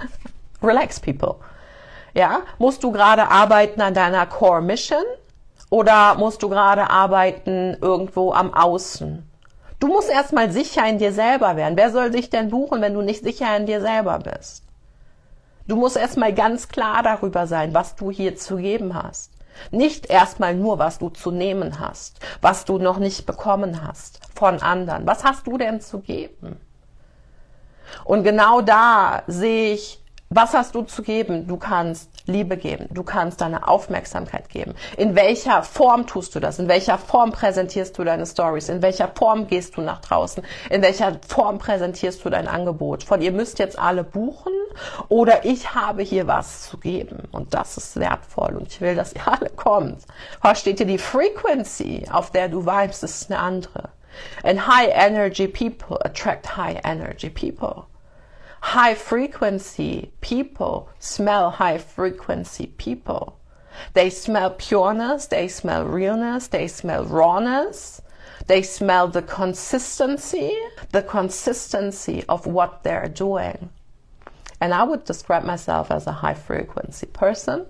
Relax, people. Ja, musst du gerade arbeiten an deiner Core Mission oder musst du gerade arbeiten irgendwo am Außen? Du musst erstmal sicher in dir selber werden. Wer soll sich denn buchen, wenn du nicht sicher in dir selber bist? Du musst erstmal ganz klar darüber sein, was du hier zu geben hast. Nicht erstmal nur, was du zu nehmen hast, was du noch nicht bekommen hast von anderen. Was hast du denn zu geben? Und genau da sehe ich was hast du zu geben? Du kannst Liebe geben. Du kannst deine Aufmerksamkeit geben. In welcher Form tust du das? In welcher Form präsentierst du deine Stories? In welcher Form gehst du nach draußen? In welcher Form präsentierst du dein Angebot? Von ihr müsst jetzt alle buchen oder ich habe hier was zu geben und das ist wertvoll und ich will, dass ihr alle kommt. Versteht ihr die Frequency, auf der du vibest, ist eine andere. And high energy people attract high energy people. High frequency people smell high frequency people. They smell pureness, they smell realness, they smell rawness, they smell the consistency, the consistency of what they're doing. And I would describe myself as a high frequency person.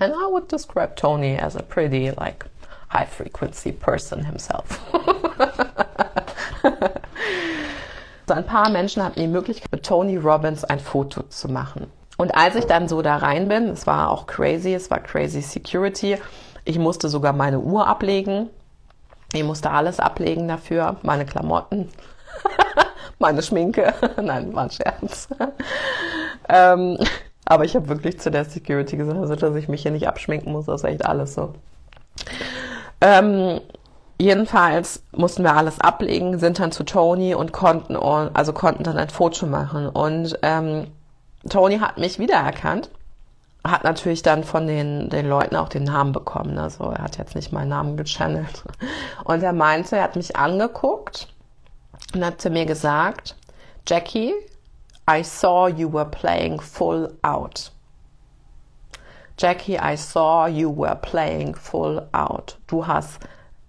And I would describe Tony as a pretty, like, high frequency person himself. So ein paar Menschen hatten die Möglichkeit, mit Tony Robbins ein Foto zu machen. Und als ich dann so da rein bin, es war auch crazy, es war crazy Security. Ich musste sogar meine Uhr ablegen. Ich musste alles ablegen dafür, meine Klamotten, meine Schminke. Nein, war ein Scherz. ähm, aber ich habe wirklich zu der Security gesagt, also, dass ich mich hier nicht abschminken muss, das ist echt alles so. Ähm, Jedenfalls mussten wir alles ablegen, sind dann zu Tony und konnten also konnten dann ein Foto machen. Und ähm, Tony hat mich wiedererkannt, hat natürlich dann von den, den Leuten auch den Namen bekommen. Also er hat jetzt nicht meinen Namen gechannelt. Und er meinte, er hat mich angeguckt und hat zu mir gesagt, Jackie, I saw you were playing full out. Jackie, I saw you were playing full out. Du hast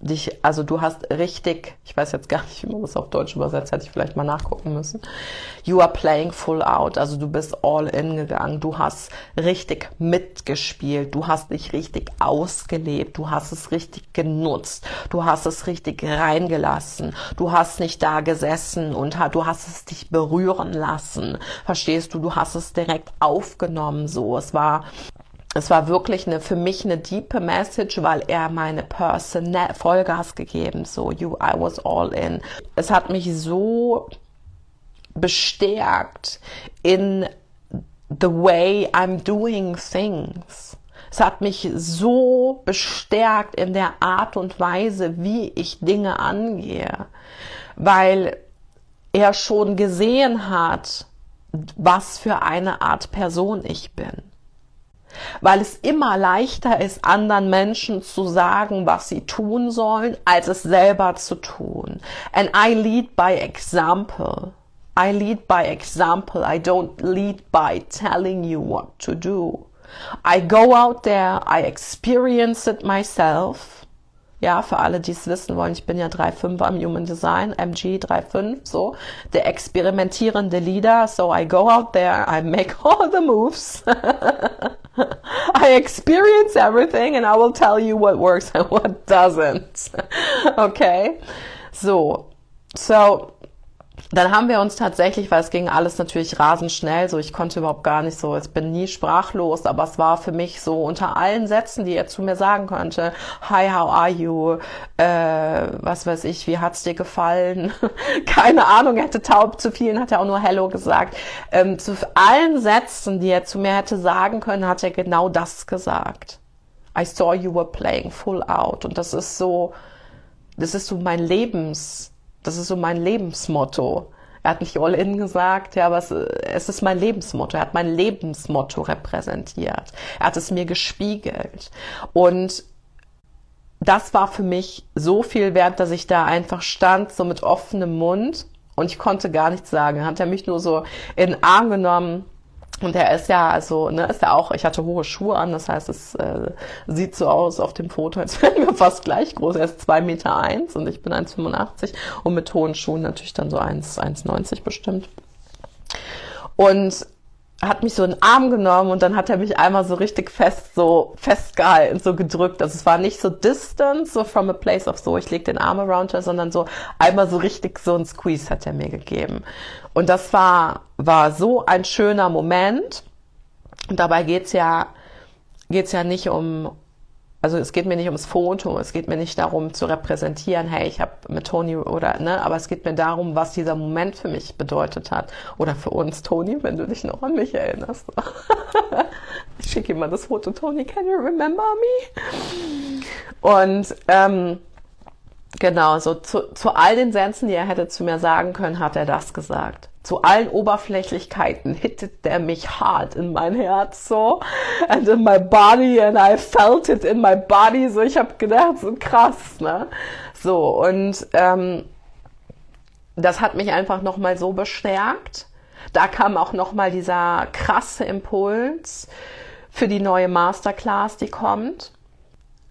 dich, also du hast richtig, ich weiß jetzt gar nicht, wie man das auf Deutsch übersetzt, hätte ich vielleicht mal nachgucken müssen. You are playing full out, also du bist all in gegangen, du hast richtig mitgespielt, du hast dich richtig ausgelebt, du hast es richtig genutzt, du hast es richtig reingelassen, du hast nicht da gesessen und du hast es dich berühren lassen. Verstehst du, du hast es direkt aufgenommen, so. Es war es war wirklich eine, für mich eine diepe Message, weil er meine Person Vollgas gegeben, so, you, I was all in. Es hat mich so bestärkt in the way I'm doing things. Es hat mich so bestärkt in der Art und Weise, wie ich Dinge angehe, weil er schon gesehen hat, was für eine Art Person ich bin weil es immer leichter ist, anderen Menschen zu sagen, was sie tun sollen, als es selber zu tun. And I lead by example. I lead by example. I don't lead by telling you what to do. I go out there, I experience it myself. Ja, für alle, die es wissen wollen, ich bin ja 3.5 am Human Design, MG 3.5, so, der experimentierende Leader. So I go out there, I make all the moves. I experience everything and I will tell you what works and what doesn't. okay? So, so dann haben wir uns tatsächlich, weil es ging alles natürlich rasend schnell, so ich konnte überhaupt gar nicht so, ich bin nie sprachlos, aber es war für mich so unter allen Sätzen, die er zu mir sagen könnte, hi, how are you, äh, was weiß ich, wie hat's dir gefallen, keine Ahnung, er hätte taub, zu vielen hat er auch nur Hello gesagt, ähm, zu allen Sätzen, die er zu mir hätte sagen können, hat er genau das gesagt. I saw you were playing full out. Und das ist so, das ist so mein Lebens, das ist so mein Lebensmotto. Er hat nicht All-In gesagt, ja, aber es, es, ist mein Lebensmotto. Er hat mein Lebensmotto repräsentiert. Er hat es mir gespiegelt. Und das war für mich so viel wert, dass ich da einfach stand, so mit offenem Mund und ich konnte gar nichts sagen. Hat er mich nur so in den Arm genommen und er ist ja, also, ne, ist ja auch, ich hatte hohe Schuhe an, das heißt, es äh, sieht so aus auf dem Foto, als wären wir fast gleich groß. Er ist zwei Meter eins und ich bin 1,85 und mit hohen Schuhen natürlich dann so 1,90 bestimmt. Und hat mich so in den Arm genommen und dann hat er mich einmal so richtig fest, so festgehalten, so gedrückt. Also es war nicht so distant, so from a place of so, ich leg den Arm around her, sondern so einmal so richtig so ein Squeeze hat er mir gegeben. Und das war, war so ein schöner Moment. Und dabei geht's ja, geht's ja nicht um, also es geht mir nicht ums Foto, es geht mir nicht darum zu repräsentieren, hey, ich habe mit Toni oder ne, aber es geht mir darum, was dieser Moment für mich bedeutet hat oder für uns, Toni, wenn du dich noch an mich erinnerst. ich schicke ihm mal das Foto, Toni, can you remember me? Und ähm, genau, so zu, zu all den Sätzen, die er hätte zu mir sagen können, hat er das gesagt zu allen Oberflächlichkeiten hittet der mich hart in mein Herz so. And in my body and I felt it in my body so. Ich habe gedacht so krass ne? So und ähm, das hat mich einfach noch mal so bestärkt. Da kam auch noch mal dieser krasse Impuls für die neue Masterclass die kommt.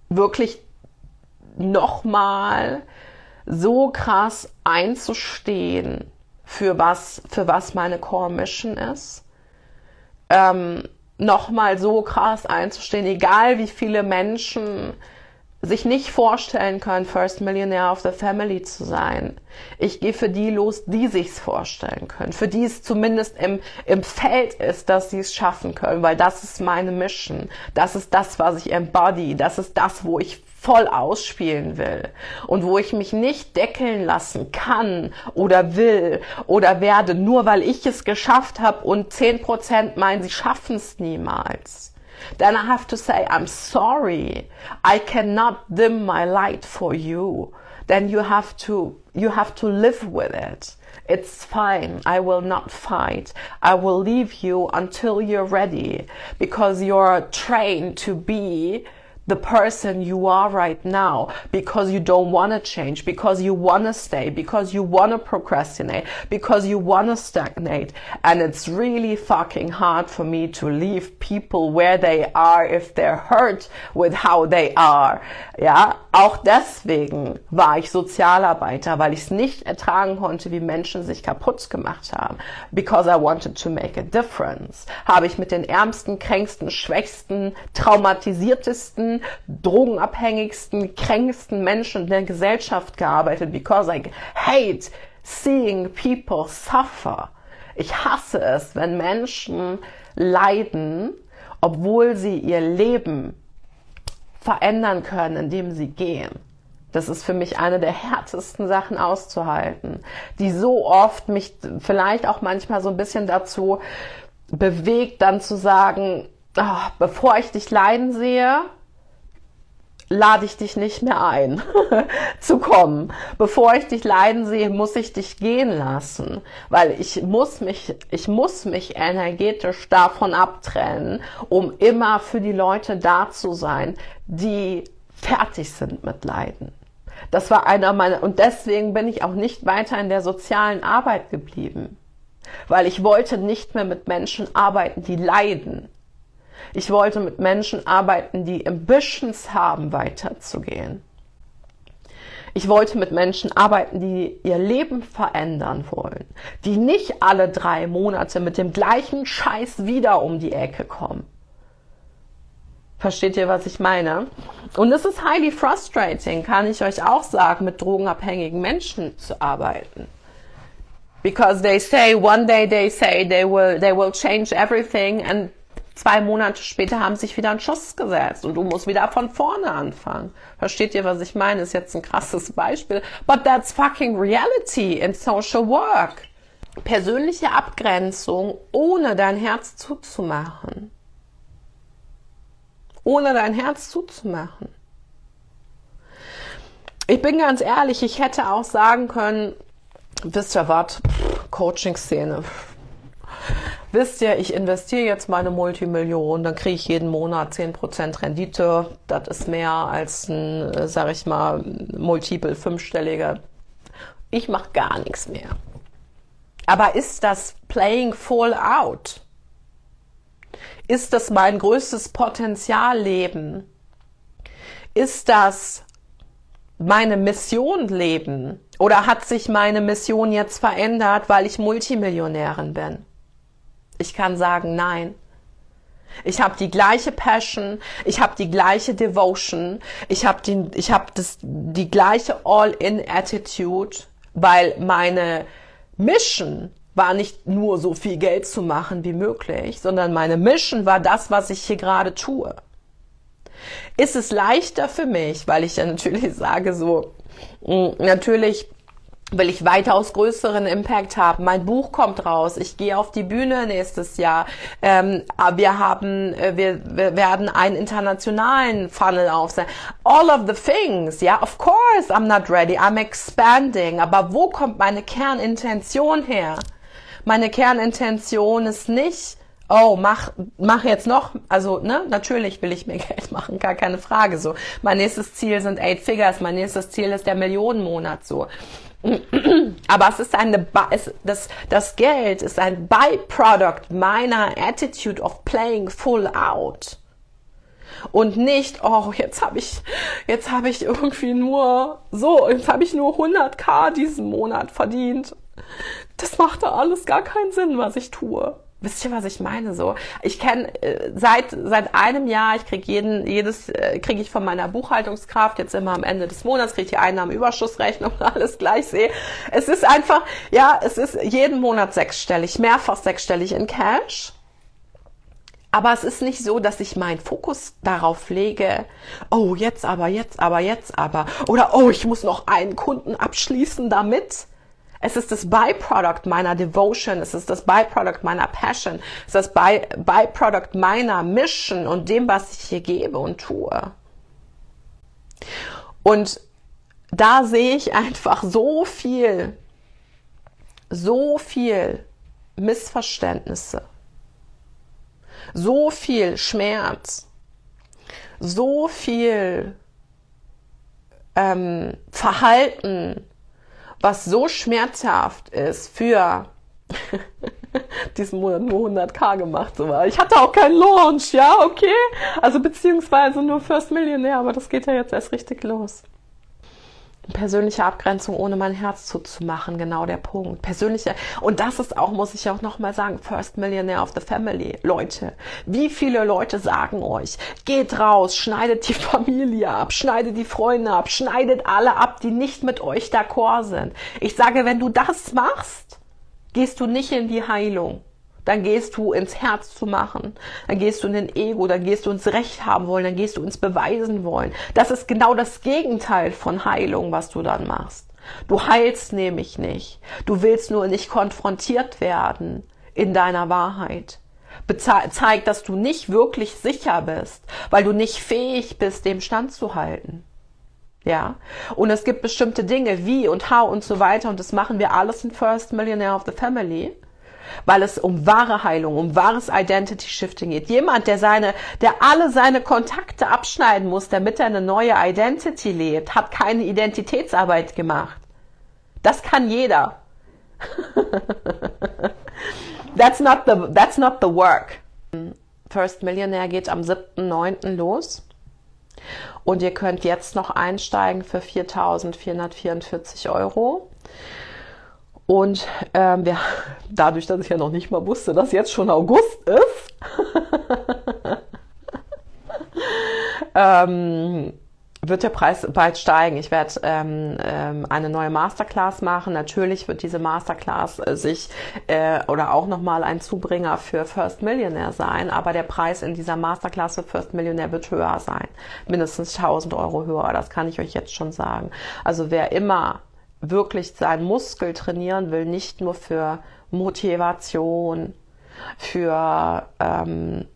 Wirklich noch mal so krass einzustehen für was, für was meine Core Mission ist. Ähm, nochmal so krass einzustehen, egal wie viele Menschen sich nicht vorstellen können, First Millionaire of the Family zu sein. Ich gehe für die los, die sich's vorstellen können, für die es zumindest im, im Feld ist, dass sie es schaffen können, weil das ist meine Mission. Das ist das, was ich embody. Das ist das, wo ich voll ausspielen will und wo ich mich nicht deckeln lassen kann oder will oder werde, nur weil ich es geschafft habe und zehn Prozent meinen, sie schaffen es niemals. Then I have to say, I'm sorry. I cannot dim my light for you. Then you have to, you have to live with it. It's fine. I will not fight. I will leave you until you're ready because you're trained to be the person you are right now because you don't want to change, because you want to stay, because you want to procrastinate, because you want to stagnate. And it's really fucking hard for me to leave people where they are if they're hurt with how they are. Ja, auch deswegen war ich Sozialarbeiter, weil ich es nicht ertragen konnte, wie Menschen sich kaputt gemacht haben. Because I wanted to make a difference. Habe ich mit den ärmsten, kränksten, schwächsten, traumatisiertesten, drogenabhängigsten, kränksten Menschen der Gesellschaft gearbeitet, because I hate seeing people suffer. Ich hasse es, wenn Menschen leiden, obwohl sie ihr Leben verändern können, indem sie gehen. Das ist für mich eine der härtesten Sachen auszuhalten, die so oft mich vielleicht auch manchmal so ein bisschen dazu bewegt, dann zu sagen, oh, bevor ich dich leiden sehe, lade ich dich nicht mehr ein zu kommen. Bevor ich dich leiden sehe, muss ich dich gehen lassen, weil ich muss mich, ich muss mich energetisch davon abtrennen, um immer für die Leute da zu sein, die fertig sind mit Leiden. Das war einer meiner, und deswegen bin ich auch nicht weiter in der sozialen Arbeit geblieben. weil ich wollte nicht mehr mit Menschen arbeiten, die leiden. Ich wollte mit Menschen arbeiten, die Ambitions haben, weiterzugehen. Ich wollte mit Menschen arbeiten, die ihr Leben verändern wollen, die nicht alle drei Monate mit dem gleichen Scheiß wieder um die Ecke kommen. Versteht ihr, was ich meine? Und es ist highly frustrating, kann ich euch auch sagen, mit drogenabhängigen Menschen zu arbeiten. Because they say, one day they say they will, they will change everything and Zwei Monate später haben sich wieder einen Schuss gesetzt und du musst wieder von vorne anfangen. Versteht ihr, was ich meine? Ist jetzt ein krasses Beispiel. But that's fucking reality in social work. Persönliche Abgrenzung, ohne dein Herz zuzumachen. Ohne dein Herz zuzumachen. Ich bin ganz ehrlich, ich hätte auch sagen können, wisst ihr was, Coaching-Szene, wisst ihr, ich investiere jetzt meine Multimillion, dann kriege ich jeden Monat 10% Rendite. Das ist mehr als ein, äh, sag ich mal, multiple fünfstelliger. Ich mache gar nichts mehr. Aber ist das Playing Full Out? Ist das mein größtes Potenzialleben? Ist das meine Mission leben? Oder hat sich meine Mission jetzt verändert, weil ich Multimillionärin bin? Ich kann sagen, nein. Ich habe die gleiche Passion, ich habe die gleiche Devotion, ich habe die, ich habe das die gleiche All-in-Attitude, weil meine Mission war nicht nur so viel Geld zu machen wie möglich, sondern meine Mission war das, was ich hier gerade tue. Ist es leichter für mich, weil ich ja natürlich sage so, mm, natürlich will ich weitaus größeren Impact haben. Mein Buch kommt raus. Ich gehe auf die Bühne nächstes Jahr. Ähm, wir haben, äh, wir, wir werden einen internationalen Funnel aufsetzen. All of the things, ja, of course, I'm not ready. I'm expanding. Aber wo kommt meine Kernintention her? Meine Kernintention ist nicht, oh, mach, mach jetzt noch, also, ne, natürlich will ich mir Geld machen, gar keine Frage, so. Mein nächstes Ziel sind Eight Figures, mein nächstes Ziel ist der Millionenmonat, so. Aber es ist eine, es, das, das Geld ist ein Byproduct meiner Attitude of playing full out. Und nicht, oh, jetzt habe ich, jetzt habe ich irgendwie nur, so, jetzt habe ich nur 100k diesen Monat verdient. Das macht da alles gar keinen Sinn, was ich tue. Wisst ihr, was ich meine? So, ich kenne äh, seit seit einem Jahr, ich krieg jeden jedes äh, kriege ich von meiner Buchhaltungskraft jetzt immer am Ende des Monats kriege ich die Einnahmenüberschussrechnung alles gleich sehe. Es ist einfach, ja, es ist jeden Monat sechsstellig, mehrfach sechsstellig in Cash. Aber es ist nicht so, dass ich meinen Fokus darauf lege, oh, jetzt aber, jetzt aber, jetzt aber. Oder, oh, ich muss noch einen Kunden abschließen damit. Es ist das Byproduct meiner Devotion, es ist das Byproduct meiner Passion, es ist das By Byproduct meiner Mission und dem, was ich hier gebe und tue. Und da sehe ich einfach so viel, so viel Missverständnisse, so viel Schmerz, so viel ähm, Verhalten, was so schmerzhaft ist für diesen Monat nur 100k gemacht. So war. Ich hatte auch keinen Launch, ja, okay? Also beziehungsweise nur First Millionaire, aber das geht ja jetzt erst richtig los. Persönliche Abgrenzung ohne mein Herz zuzumachen, genau der Punkt. Persönliche, und das ist auch, muss ich auch nochmal sagen, First Millionaire of the Family. Leute, wie viele Leute sagen euch, geht raus, schneidet die Familie ab, schneidet die Freunde ab, schneidet alle ab, die nicht mit euch d'accord sind. Ich sage, wenn du das machst, gehst du nicht in die Heilung dann gehst du ins Herz zu machen, dann gehst du in den Ego, dann gehst du ins Recht haben wollen, dann gehst du ins Beweisen wollen. Das ist genau das Gegenteil von Heilung, was du dann machst. Du heilst nämlich nicht. Du willst nur nicht konfrontiert werden in deiner Wahrheit. Zeigt, dass du nicht wirklich sicher bist, weil du nicht fähig bist, dem Stand zu halten. Ja. Und es gibt bestimmte Dinge wie und how und so weiter und das machen wir alles in First Millionaire of the Family weil es um wahre Heilung, um wahres Identity Shifting geht. Jemand, der seine, der alle seine Kontakte abschneiden muss, damit er eine neue Identity lebt, hat keine Identitätsarbeit gemacht. Das kann jeder. That's not the, that's not the work. First Millionaire geht am 7.9. los. Und ihr könnt jetzt noch einsteigen für 4.444 Euro. Und ähm, ja, dadurch, dass ich ja noch nicht mal wusste, dass jetzt schon August ist, ähm, wird der Preis bald steigen. Ich werde ähm, ähm, eine neue Masterclass machen. Natürlich wird diese Masterclass äh, sich äh, oder auch nochmal ein Zubringer für First Millionaire sein, aber der Preis in dieser Masterclass für First Millionaire wird höher sein. Mindestens 1000 Euro höher, das kann ich euch jetzt schon sagen. Also wer immer wirklich seinen Muskel trainieren will, nicht nur für Motivation, für, ähm,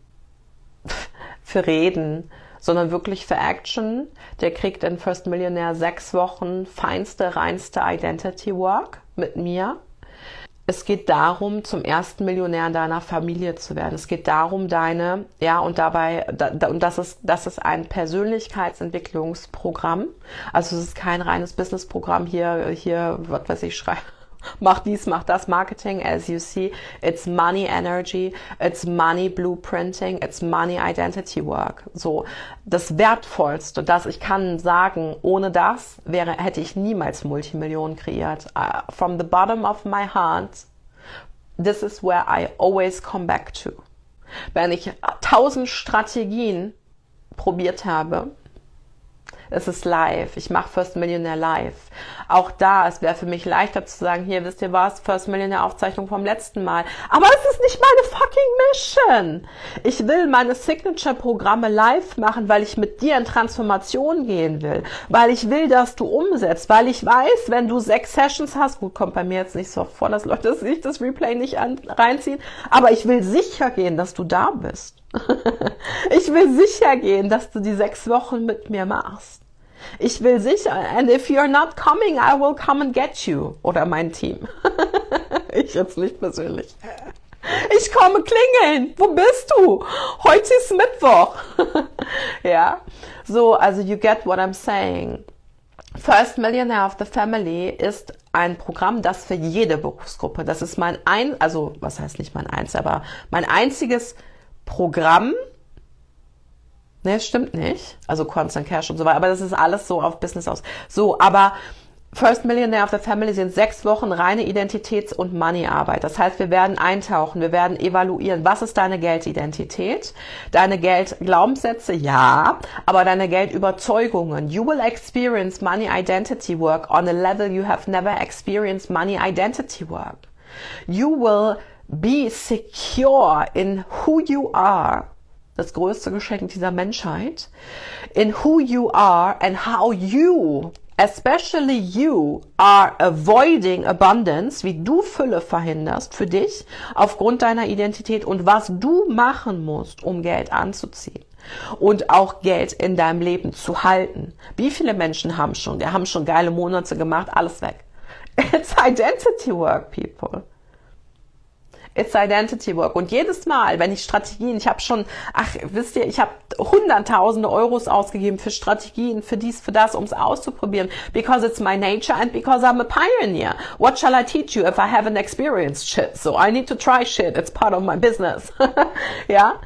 für Reden, sondern wirklich für Action. Der kriegt in First Millionaire sechs Wochen feinste, reinste Identity Work mit mir. Es geht darum, zum ersten Millionär in deiner Familie zu werden. Es geht darum, deine, ja, und dabei, da, und das ist, das ist ein Persönlichkeitsentwicklungsprogramm. Also es ist kein reines Businessprogramm hier, hier, was weiß ich, schreibe mach dies, mach das Marketing, as you see, it's money energy, it's money blueprinting, it's money identity work. So, das Wertvollste, das ich kann sagen, ohne das wäre, hätte ich niemals Multimillionen kreiert. Uh, from the bottom of my heart, this is where I always come back to. Wenn ich tausend Strategien probiert habe, es ist live. Ich mache First Millionaire live. Auch da, es wäre für mich leichter zu sagen, hier wisst ihr was, First Millionaire Aufzeichnung vom letzten Mal. Aber es ist nicht meine fucking Mission. Ich will meine Signature Programme live machen, weil ich mit dir in Transformation gehen will. Weil ich will, dass du umsetzt. Weil ich weiß, wenn du sechs Sessions hast, gut, kommt bei mir jetzt nicht so vor, dass Leute sich das Replay nicht an, reinziehen. Aber ich will sicher gehen, dass du da bist. ich will sicher gehen, dass du die sechs Wochen mit mir machst. Ich will sicher, and if you're not coming, I will come and get you. Oder mein Team. ich jetzt nicht persönlich. Ich komme klingeln. Wo bist du? Heute ist Mittwoch. ja. So, also you get what I'm saying. First Millionaire of the Family ist ein Programm, das für jede Berufsgruppe, das ist mein ein, also was heißt nicht mein eins, aber mein einziges Programm. Ne, stimmt nicht. Also Constant Cash und so weiter. Aber das ist alles so auf Business aus. So, aber First Millionaire of the Family sind sechs Wochen reine Identitäts- und Money-Arbeit. Das heißt, wir werden eintauchen, wir werden evaluieren, was ist deine Geldidentität, deine Geldglaubenssätze, ja, aber deine Geldüberzeugungen. You will experience money identity work on a level you have never experienced money identity work. You will Be secure in who you are. Das größte Geschenk dieser Menschheit. In who you are and how you, especially you, are avoiding abundance, wie du Fülle verhinderst für dich aufgrund deiner Identität und was du machen musst, um Geld anzuziehen und auch Geld in deinem Leben zu halten. Wie viele Menschen haben schon, wir haben schon geile Monate gemacht, alles weg. It's identity work, people. It's Identity Work. Und jedes Mal, wenn ich Strategien, ich habe schon, ach, wisst ihr, ich habe hunderttausende Euros ausgegeben für Strategien, für dies, für das, um es auszuprobieren. Because it's my nature and because I'm a pioneer. What shall I teach you if I haven't experienced shit? So I need to try shit. It's part of my business. ja?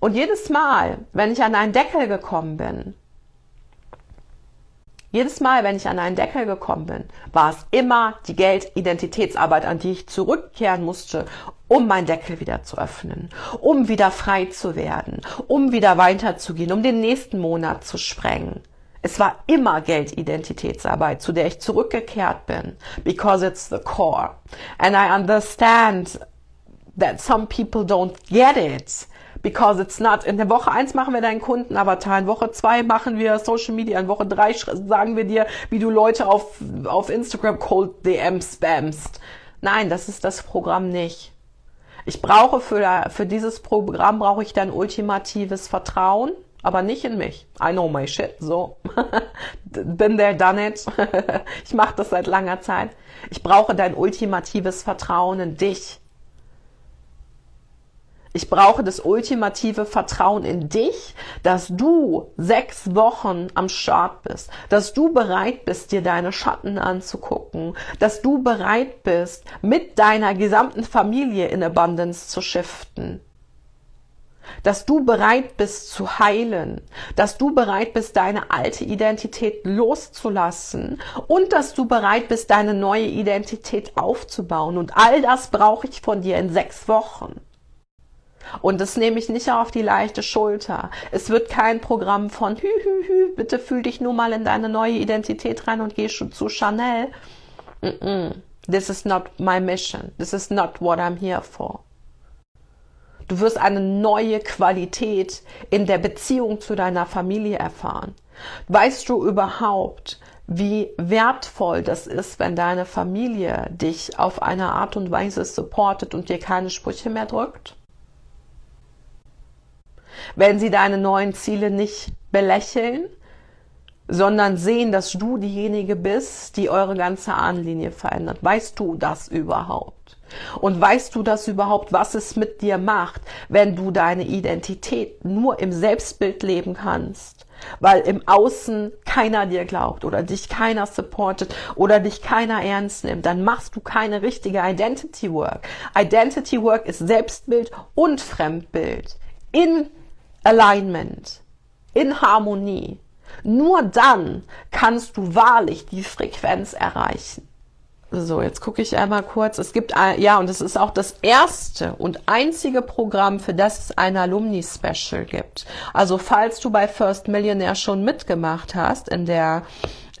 Und jedes Mal, wenn ich an einen Deckel gekommen bin, jedes Mal, wenn ich an einen Deckel gekommen bin, war es immer die Geldidentitätsarbeit, an die ich zurückkehren musste, um meinen Deckel wieder zu öffnen, um wieder frei zu werden, um wieder weiterzugehen, um den nächsten Monat zu sprengen. Es war immer Geldidentitätsarbeit, zu der ich zurückgekehrt bin, because it's the core. And I understand that some people don't get it because it's not. In der Woche eins machen wir deinen Kundenavatar, in Woche zwei machen wir Social Media, in Woche drei sagen wir dir, wie du Leute auf, auf Instagram Cold DM spamst. Nein, das ist das Programm nicht. Ich brauche für, für dieses Programm brauche ich dein ultimatives Vertrauen, aber nicht in mich. I know my shit, so. Bin there, done it. ich mache das seit langer Zeit. Ich brauche dein ultimatives Vertrauen in dich. Ich brauche das ultimative Vertrauen in dich, dass du sechs Wochen am Start bist, dass du bereit bist, dir deine Schatten anzugucken, dass du bereit bist, mit deiner gesamten Familie in Abundance zu shiften, dass du bereit bist zu heilen, dass du bereit bist, deine alte Identität loszulassen und dass du bereit bist, deine neue Identität aufzubauen. Und all das brauche ich von dir in sechs Wochen. Und das nehme ich nicht auf die leichte Schulter. Es wird kein Programm von hü, hü, hü, bitte fühl dich nur mal in deine neue Identität rein und geh zu Chanel. Mm -mm. This is not my mission. This is not what I'm here for. Du wirst eine neue Qualität in der Beziehung zu deiner Familie erfahren. Weißt du überhaupt, wie wertvoll das ist, wenn deine Familie dich auf eine Art und Weise supportet und dir keine Sprüche mehr drückt? Wenn sie deine neuen Ziele nicht belächeln, sondern sehen, dass du diejenige bist, die eure ganze Ahnenlinie verändert. Weißt du das überhaupt? Und weißt du das überhaupt, was es mit dir macht, wenn du deine Identität nur im Selbstbild leben kannst? Weil im Außen keiner dir glaubt oder dich keiner supportet oder dich keiner ernst nimmt, dann machst du keine richtige Identity Work. Identity Work ist Selbstbild und Fremdbild in Alignment, in Harmonie. Nur dann kannst du wahrlich die Frequenz erreichen. So, jetzt gucke ich einmal kurz. Es gibt, ein, ja, und es ist auch das erste und einzige Programm, für das es ein Alumni-Special gibt. Also, falls du bei First Millionaire schon mitgemacht hast in der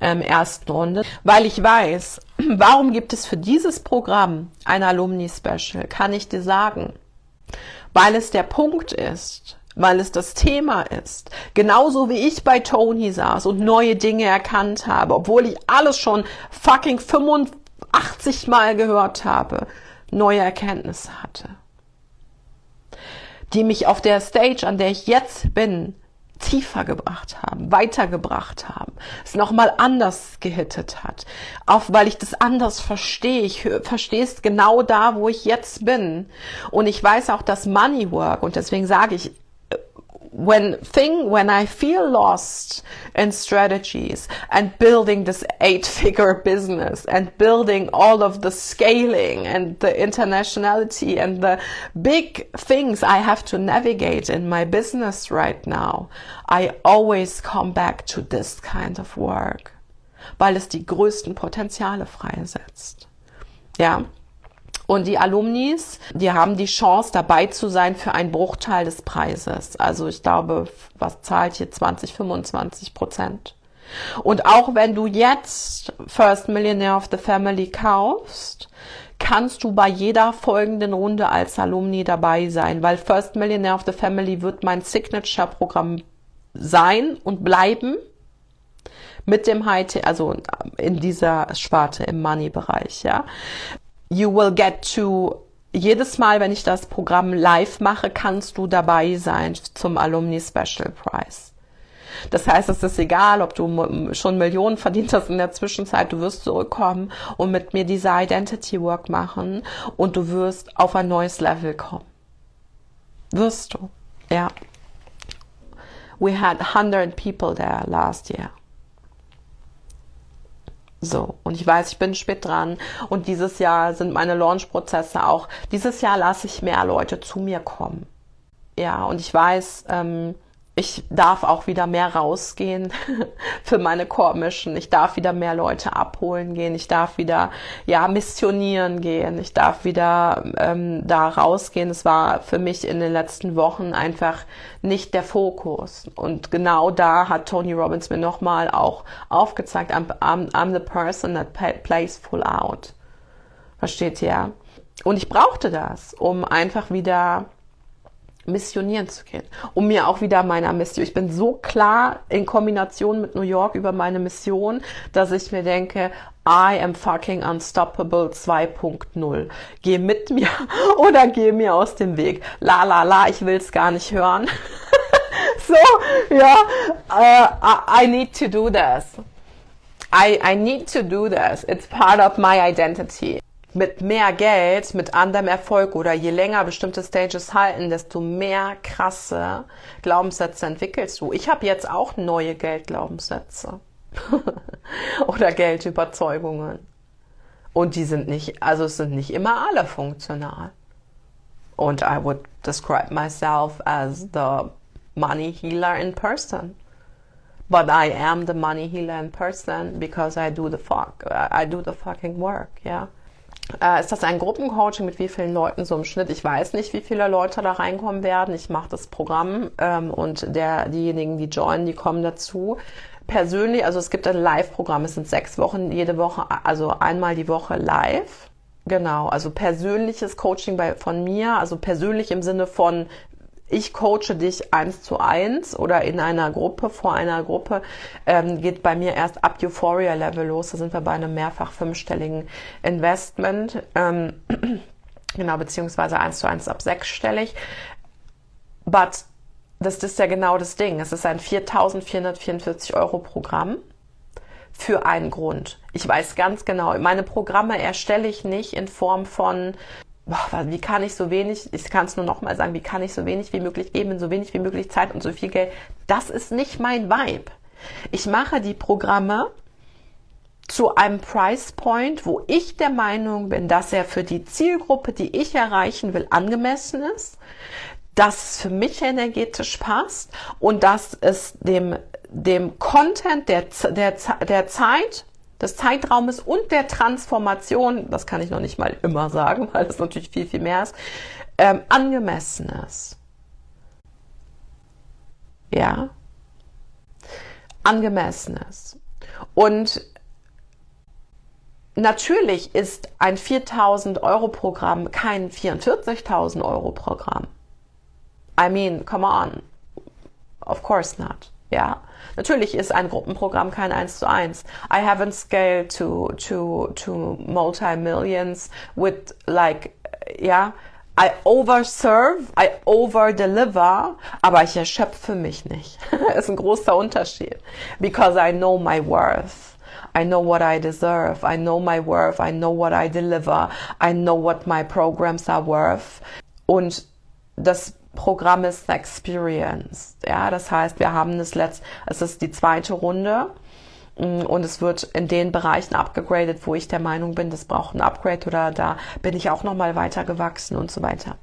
ähm, ersten Runde, weil ich weiß, warum gibt es für dieses Programm ein Alumni-Special, kann ich dir sagen. Weil es der Punkt ist, weil es das Thema ist. Genauso wie ich bei Tony saß und neue Dinge erkannt habe, obwohl ich alles schon fucking 85 Mal gehört habe, neue Erkenntnisse hatte. Die mich auf der Stage, an der ich jetzt bin, tiefer gebracht haben, weitergebracht haben, es nochmal anders gehittet hat, auch weil ich das anders verstehe. Ich verstehe es genau da, wo ich jetzt bin. Und ich weiß auch, dass Money Work, und deswegen sage ich, when thing when I feel lost in strategies and building this eight figure business and building all of the scaling and the internationality and the big things I have to navigate in my business right now, I always come back to this kind of work, weil es die größten Potenziale freisetzt. Ja. Und die Alumnis, die haben die Chance, dabei zu sein für einen Bruchteil des Preises. Also ich glaube, was zahlt hier 20, 25 Prozent. Und auch wenn du jetzt First Millionaire of the Family kaufst, kannst du bei jeder folgenden Runde als Alumni dabei sein, weil First Millionaire of the Family wird mein Signature-Programm sein und bleiben mit dem High, also in dieser Sparte im Money-Bereich, ja you will get to jedes Mal, wenn ich das Programm live mache, kannst du dabei sein zum Alumni Special Prize. Das heißt, es ist egal, ob du schon Millionen verdient hast in der Zwischenzeit, du wirst zurückkommen und mit mir diese Identity Work machen und du wirst auf ein neues Level kommen. Wirst du, ja. We had 100 people there last year. So, und ich weiß, ich bin spät dran und dieses Jahr sind meine Launch-Prozesse auch, dieses Jahr lasse ich mehr Leute zu mir kommen. Ja, und ich weiß, ähm, ich darf auch wieder mehr rausgehen für meine Core Mission. Ich darf wieder mehr Leute abholen gehen. Ich darf wieder ja missionieren gehen. Ich darf wieder ähm, da rausgehen. Es war für mich in den letzten Wochen einfach nicht der Fokus. Und genau da hat Tony Robbins mir nochmal auch aufgezeigt, I'm, I'm, I'm the person that plays full out. Versteht ihr? Und ich brauchte das, um einfach wieder missionieren zu gehen, um mir auch wieder meiner Mission. Ich bin so klar in Kombination mit New York über meine Mission, dass ich mir denke, I am fucking unstoppable 2.0. Geh mit mir oder geh mir aus dem Weg. La la la, ich will's gar nicht hören. so, ja, uh, I need to do this. I, I need to do this. It's part of my identity mit mehr Geld, mit anderem Erfolg oder je länger bestimmte Stages halten, desto mehr krasse Glaubenssätze entwickelst du. Ich habe jetzt auch neue Geldglaubenssätze oder Geldüberzeugungen. Und die sind nicht, also es sind nicht immer alle funktional. Und I would describe myself as the money healer in person. But I am the money healer in person because I do the fuck, I do the fucking work. Yeah? Äh, ist das ein Gruppencoaching mit wie vielen Leuten so im Schnitt? Ich weiß nicht, wie viele Leute da reinkommen werden. Ich mache das Programm ähm, und der, diejenigen, die joinen, die kommen dazu. Persönlich, also es gibt ein Live-Programm, es sind sechs Wochen, jede Woche, also einmal die Woche live. Genau, also persönliches Coaching bei, von mir, also persönlich im Sinne von, ich coache dich eins zu eins oder in einer Gruppe, vor einer Gruppe, ähm, geht bei mir erst ab Euphoria Level los. Da sind wir bei einem mehrfach fünfstelligen Investment. Ähm, genau, beziehungsweise eins zu eins ab sechsstellig. But das ist ja genau das Ding. Es ist ein 4.444 Euro Programm für einen Grund. Ich weiß ganz genau, meine Programme erstelle ich nicht in Form von wie kann ich so wenig, ich kann es nur nochmal sagen, wie kann ich so wenig wie möglich geben, in so wenig wie möglich Zeit und so viel Geld. Das ist nicht mein Vibe. Ich mache die Programme zu einem Price Point, wo ich der Meinung bin, dass er für die Zielgruppe, die ich erreichen will, angemessen ist, dass es für mich energetisch passt und dass es dem, dem Content der, der, der Zeit des Zeitraumes und der Transformation, das kann ich noch nicht mal immer sagen, weil das natürlich viel, viel mehr ist, ähm, angemessen ist. Ja. Angemessen ist. Und natürlich ist ein 4000 Euro Programm kein 44.000 Euro Programm. I mean, come on. Of course not. Ja, natürlich ist ein Gruppenprogramm kein 1 zu 1. I haven't scaled to, to, to multi-millions with like, ja, I overserve, I overdeliver, aber ich erschöpfe mich nicht. ist ein großer Unterschied. Because I know my worth. I know what I deserve. I know my worth. I know what I deliver. I know what my programs are worth. Und das Programm ist Experience. Ja, das heißt, wir haben das letzt, es ist die zweite Runde mm, und es wird in den Bereichen abgegradet, wo ich der Meinung bin, das braucht ein Upgrade oder da bin ich auch noch mal weiter gewachsen und so weiter.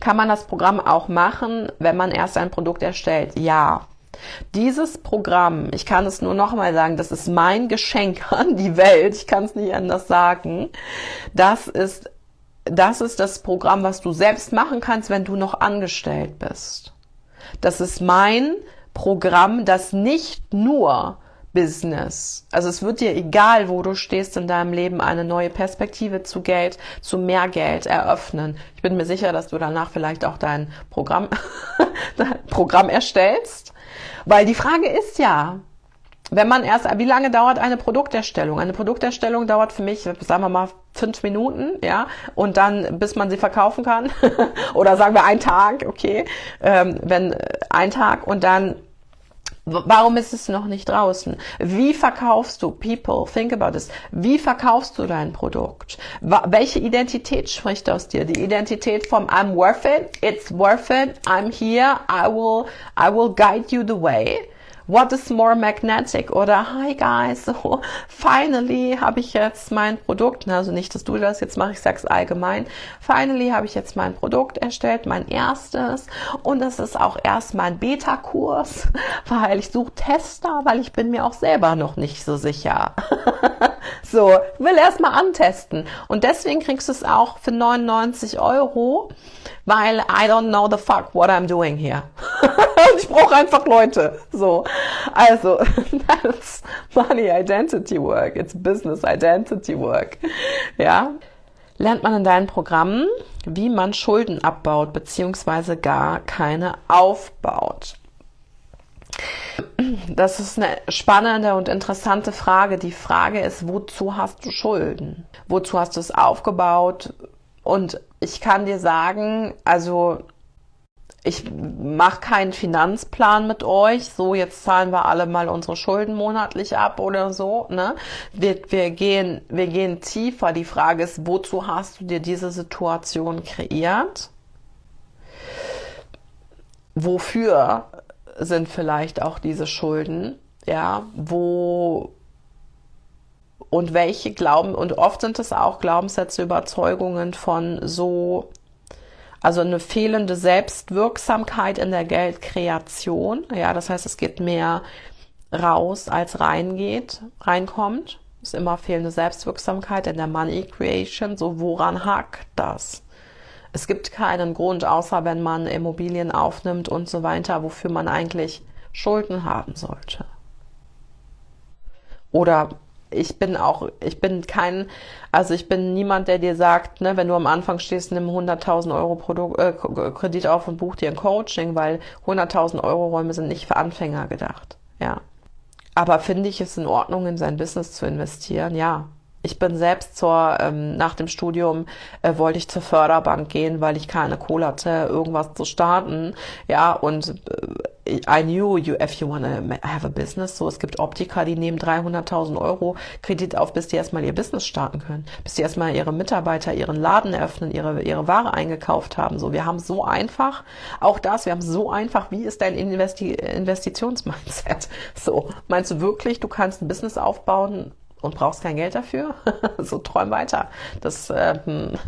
Kann man das Programm auch machen, wenn man erst ein Produkt erstellt? Ja. Dieses Programm, ich kann es nur noch mal sagen, das ist mein Geschenk an die Welt, ich kann es nicht anders sagen. Das ist das ist das Programm, was du selbst machen kannst, wenn du noch angestellt bist. Das ist mein Programm, das nicht nur Business. Also es wird dir egal, wo du stehst in deinem Leben, eine neue Perspektive zu Geld, zu mehr Geld eröffnen. Ich bin mir sicher, dass du danach vielleicht auch dein Programm, dein Programm erstellst. Weil die Frage ist ja, wenn man erst, wie lange dauert eine Produkterstellung? Eine Produkterstellung dauert für mich, sagen wir mal, fünf Minuten, ja, und dann, bis man sie verkaufen kann. Oder sagen wir ein Tag, okay, ähm, wenn äh, ein Tag und dann Warum ist es noch nicht draußen? Wie verkaufst du People? Think about this. Wie verkaufst du dein Produkt? Welche Identität spricht aus dir? Die Identität vom I'm worth it, it's worth it, I'm here, I will, I will guide you the way. What is more magnetic? Oder Hi guys, so finally habe ich jetzt mein Produkt, also nicht, dass du das jetzt machst, ich sag's allgemein. Finally habe ich jetzt mein Produkt erstellt, mein erstes. Und das ist auch erst mein Beta-Kurs, weil ich suche Tester, weil ich bin mir auch selber noch nicht so sicher. so, will erst mal antesten. Und deswegen kriegst du es auch für 99 Euro weil I don't know the fuck what I'm doing here. Ich brauche einfach Leute. So. Also, that's money identity work. It's business identity work. Ja. Lernt man in deinen Programmen, wie man Schulden abbaut, beziehungsweise gar keine aufbaut. Das ist eine spannende und interessante Frage. Die Frage ist, wozu hast du Schulden? Wozu hast du es aufgebaut? Und ich kann dir sagen, also ich mache keinen Finanzplan mit euch, so jetzt zahlen wir alle mal unsere Schulden monatlich ab oder so. Ne? Wir, wir, gehen, wir gehen tiefer. Die Frage ist, wozu hast du dir diese Situation kreiert? Wofür sind vielleicht auch diese Schulden? Ja, wo und welche Glauben, und oft sind es auch Glaubenssätze, Überzeugungen von so also eine fehlende Selbstwirksamkeit in der Geldkreation. Ja, das heißt, es geht mehr raus, als reingeht, reinkommt. Ist immer fehlende Selbstwirksamkeit in der Money Creation. So, woran hakt das? Es gibt keinen Grund, außer wenn man Immobilien aufnimmt und so weiter, wofür man eigentlich Schulden haben sollte. Oder ich bin auch, ich bin kein, also ich bin niemand, der dir sagt, ne, wenn du am Anfang stehst, nimm 100.000 Euro Produkt, äh, Kredit auf und buch dir ein Coaching, weil 100.000 Euro Räume sind nicht für Anfänger gedacht. Ja. Aber finde ich es in Ordnung, in sein Business zu investieren? Ja. Ich bin selbst zur, ähm, nach dem Studium äh, wollte ich zur Förderbank gehen, weil ich keine Kohle hatte, irgendwas zu starten. Ja, und äh, I knew you, if you want to have a business. So, es gibt Optiker, die nehmen 300.000 Euro Kredit auf, bis die erstmal ihr Business starten können. Bis die erstmal ihre Mitarbeiter ihren Laden eröffnen, ihre, ihre Ware eingekauft haben. So, wir haben so einfach, auch das, wir haben so einfach, wie ist dein Investi Investitionsmindset? So, meinst du wirklich, du kannst ein Business aufbauen, und brauchst kein Geld dafür. so träum weiter. Das ähm,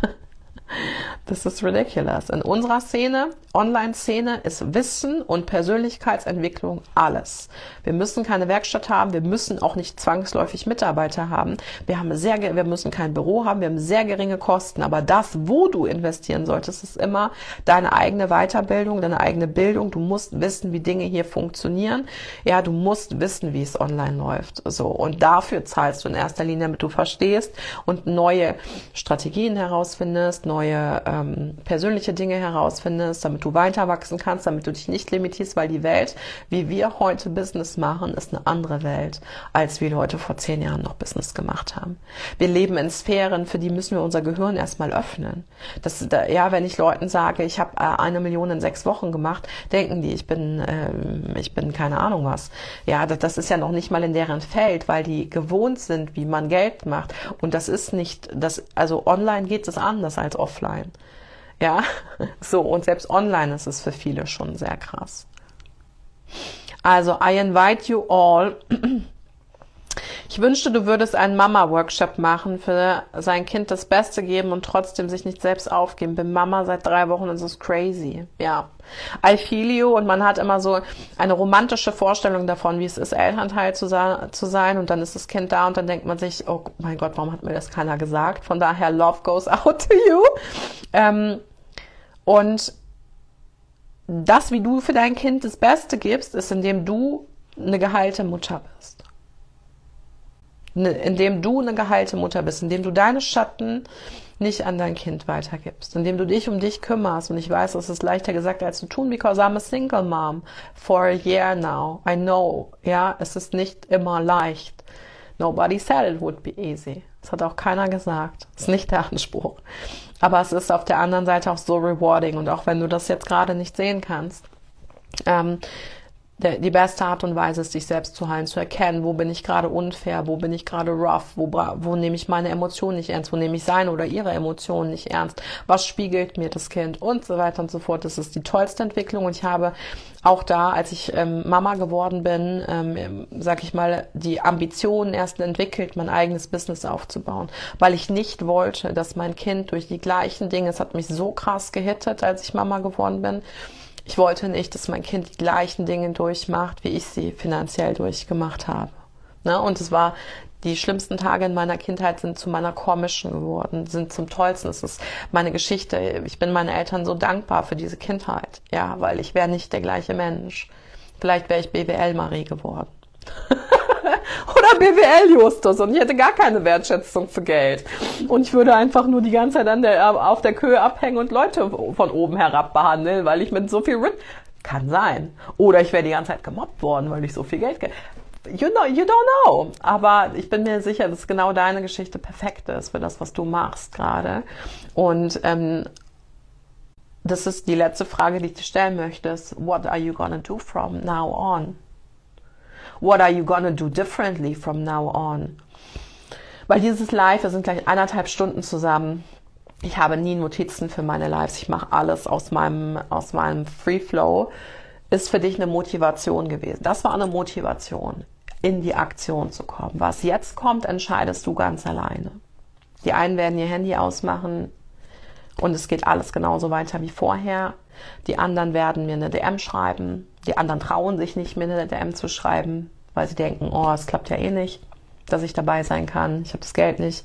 das ist ridiculous. In unserer Szene, Online-Szene, ist Wissen und Persönlichkeitsentwicklung alles. Wir müssen keine Werkstatt haben, wir müssen auch nicht zwangsläufig Mitarbeiter haben. Wir haben sehr, wir müssen kein Büro haben, wir haben sehr geringe Kosten. Aber das, wo du investieren solltest, ist immer deine eigene Weiterbildung, deine eigene Bildung. Du musst wissen, wie Dinge hier funktionieren. Ja, du musst wissen, wie es online läuft. So. Und dafür zahlst du in erster Linie, damit du verstehst und neue Strategien herausfindest, neue ähm, persönliche Dinge herausfindest, damit du weiter wachsen kannst, damit du dich nicht limitierst, weil die Welt, wie wir heute Business machen, ist eine andere Welt, als wie Leute vor zehn Jahren noch Business gemacht haben. Wir leben in Sphären, für die müssen wir unser Gehirn erstmal öffnen. Das, da, ja, wenn ich Leuten sage, ich habe äh, eine Million in sechs Wochen gemacht, denken die, ich bin, ähm, ich bin keine Ahnung was. Ja, das, das ist ja noch nicht mal in deren Feld, weil die gewohnt sind, wie man Geld macht. Und das ist nicht, das, also online geht es anders als offline. Ja, so und selbst online ist es für viele schon sehr krass. Also, I invite you all. Ich wünschte, du würdest einen Mama-Workshop machen, für sein Kind das Beste geben und trotzdem sich nicht selbst aufgeben. Bin Mama seit drei Wochen und es ist crazy. Ja. I feel you und man hat immer so eine romantische Vorstellung davon, wie es ist, Elternteil zu, zu sein und dann ist das Kind da und dann denkt man sich, oh mein Gott, warum hat mir das keiner gesagt? Von daher, love goes out to you. Ähm, und das, wie du für dein Kind das Beste gibst, ist, indem du eine geheilte Mutter bist. Ne, indem du eine geheilte Mutter bist, indem du deine Schatten nicht an dein Kind weitergibst, indem du dich um dich kümmerst. Und ich weiß, das ist leichter gesagt als zu tun, because I'm a single mom for a year now. I know, ja, es ist nicht immer leicht. Nobody said it would be easy. Das hat auch keiner gesagt. Das ist nicht der Anspruch. Aber es ist auf der anderen Seite auch so rewarding. Und auch wenn du das jetzt gerade nicht sehen kannst, ähm, der, die beste Art und Weise ist, sich selbst zu heilen, zu erkennen, wo bin ich gerade unfair, wo bin ich gerade rough, wo, wo nehme ich meine Emotionen nicht ernst, wo nehme ich seine oder ihre Emotionen nicht ernst, was spiegelt mir das Kind und so weiter und so fort. Das ist die tollste Entwicklung und ich habe auch da, als ich ähm, Mama geworden bin, ähm, sag ich mal, die Ambitionen erst entwickelt, mein eigenes Business aufzubauen, weil ich nicht wollte, dass mein Kind durch die gleichen Dinge, es hat mich so krass gehittet, als ich Mama geworden bin, ich wollte nicht, dass mein Kind die gleichen Dinge durchmacht, wie ich sie finanziell durchgemacht habe. Ne? Und es war die schlimmsten Tage in meiner Kindheit sind zu meiner komischen geworden, sind zum tollsten. Es ist meine Geschichte. Ich bin meinen Eltern so dankbar für diese Kindheit. Ja, weil ich wäre nicht der gleiche Mensch. Vielleicht wäre ich BWL Marie geworden. oder BWL Justus und ich hätte gar keine Wertschätzung für Geld. Und ich würde einfach nur die ganze Zeit an der, auf der Köhe abhängen und Leute von oben herab behandeln, weil ich mit so viel Rip kann sein. Oder ich wäre die ganze Zeit gemobbt worden, weil ich so viel Geld You know, you don't know. Aber ich bin mir sicher, dass genau deine Geschichte perfekt ist für das, was du machst gerade. Und ähm, das ist die letzte Frage, die ich dir stellen möchte, what are you gonna do from now on? What are you gonna do differently from now on? Weil dieses Live, wir sind gleich eineinhalb Stunden zusammen. Ich habe nie Notizen für meine Lives. Ich mache alles aus meinem, aus meinem Free Flow. Ist für dich eine Motivation gewesen. Das war eine Motivation, in die Aktion zu kommen. Was jetzt kommt, entscheidest du ganz alleine. Die einen werden ihr Handy ausmachen, und es geht alles genauso weiter wie vorher. Die anderen werden mir eine DM schreiben. Die anderen trauen sich nicht, mir eine DM zu schreiben, weil sie denken, oh, es klappt ja eh nicht, dass ich dabei sein kann. Ich habe das Geld nicht.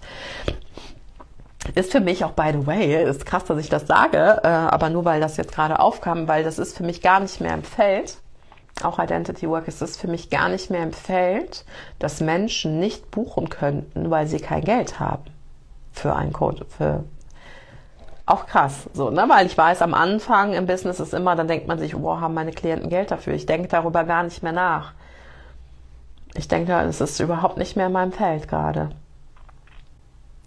Ist für mich auch, by the way, ist krass, dass ich das sage, äh, aber nur weil das jetzt gerade aufkam, weil das ist für mich gar nicht mehr im Feld. Auch Identity Work ist es für mich gar nicht mehr im Feld, dass Menschen nicht buchen könnten, weil sie kein Geld haben für ein Code, für auch krass, so, ne? Weil ich weiß, am Anfang im Business ist immer, dann denkt man sich, wow, haben meine Klienten Geld dafür? Ich denke darüber gar nicht mehr nach. Ich denke, es ist überhaupt nicht mehr in meinem Feld gerade.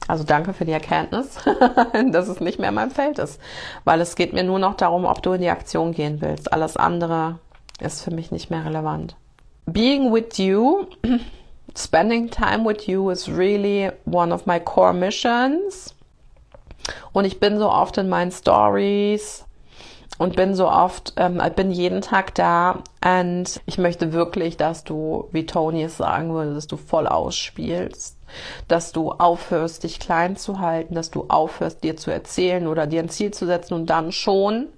Also danke für die Erkenntnis, dass es nicht mehr in meinem Feld ist. Weil es geht mir nur noch darum, ob du in die Aktion gehen willst. Alles andere ist für mich nicht mehr relevant. Being with you, spending time with you is really one of my core missions. Und ich bin so oft in meinen Stories und bin so oft, ähm, bin jeden Tag da und ich möchte wirklich, dass du, wie Tony es sagen würde, dass du voll ausspielst, dass du aufhörst, dich klein zu halten, dass du aufhörst, dir zu erzählen oder dir ein Ziel zu setzen und dann schon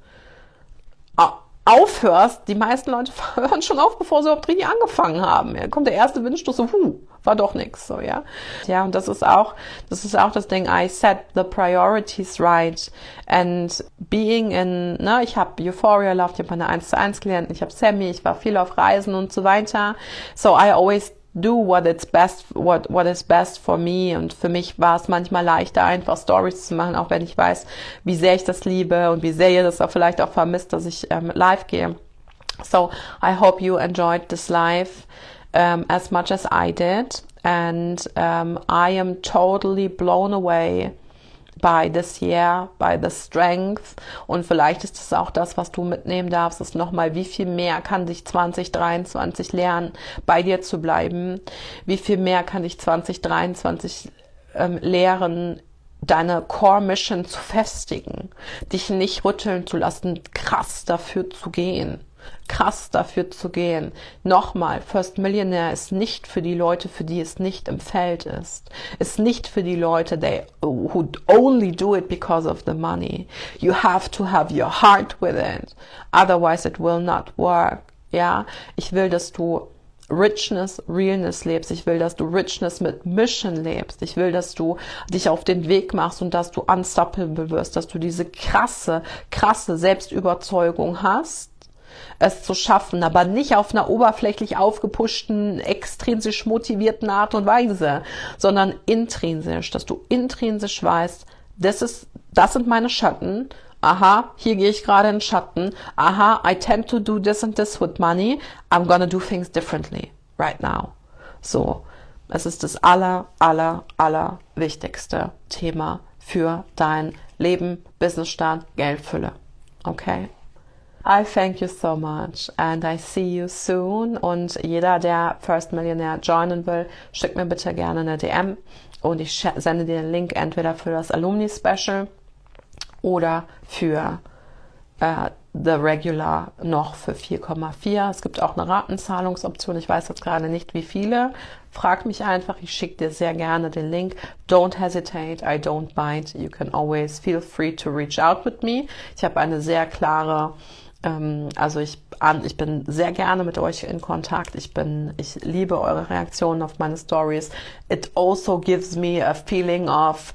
aufhörst, die meisten Leute hören schon auf, bevor sie überhaupt richtig angefangen haben. Ja, kommt der erste Windstoß so, huh, war doch nix, so, ja. Ja, und das ist auch, das ist auch das Ding, I set the priorities right and being in, ne, ich habe Euphoria läuft, ich habe meine 1 zu 1 Klienten, ich habe Sammy, ich war viel auf Reisen und so weiter. So I always do what it's best, what, what is best for me. Und für mich war es manchmal leichter, einfach Stories zu machen, auch wenn ich weiß, wie sehr ich das liebe und wie sehr ihr das auch vielleicht auch vermisst, dass ich ähm, live gehe. So, I hope you enjoyed this live um, as much as I did. And um, I am totally blown away by this year, by the strength. Und vielleicht ist es auch das, was du mitnehmen darfst, ist nochmal, wie viel mehr kann dich 2023 lernen, bei dir zu bleiben? Wie viel mehr kann dich 2023 ähm, lehren, deine Core Mission zu festigen, dich nicht rütteln zu lassen, krass dafür zu gehen krass dafür zu gehen. Nochmal, First Millionaire ist nicht für die Leute, für die es nicht im Feld ist. Ist nicht für die Leute, they who only do it because of the money. You have to have your heart with it. Otherwise it will not work. Ja, ich will, dass du Richness, Realness lebst. Ich will, dass du Richness mit Mission lebst. Ich will, dass du dich auf den Weg machst und dass du unstoppable wirst, dass du diese krasse, krasse Selbstüberzeugung hast es zu schaffen, aber nicht auf einer oberflächlich aufgepuschten, extrinsisch motivierten Art und Weise, sondern intrinsisch, dass du intrinsisch weißt, das ist, das sind meine Schatten. Aha, hier gehe ich gerade in Schatten. Aha, I tend to do this and this with money. I'm gonna do things differently right now. So. Es ist das aller, aller, aller wichtigste Thema für dein Leben, Businessstart, Geldfülle. Okay? I thank you so much and I see you soon. Und jeder, der First Millionaire joinen will, schickt mir bitte gerne eine DM und ich sende dir den Link entweder für das Alumni Special oder für äh, The Regular noch für 4,4. Es gibt auch eine Ratenzahlungsoption. Ich weiß jetzt gerade nicht, wie viele. Frag mich einfach. Ich schicke dir sehr gerne den Link. Don't hesitate. I don't bite. You can always feel free to reach out with me. Ich habe eine sehr klare also ich, ich bin sehr gerne mit euch in Kontakt. Ich bin, ich liebe eure Reaktionen auf meine Stories. It also gives me a feeling of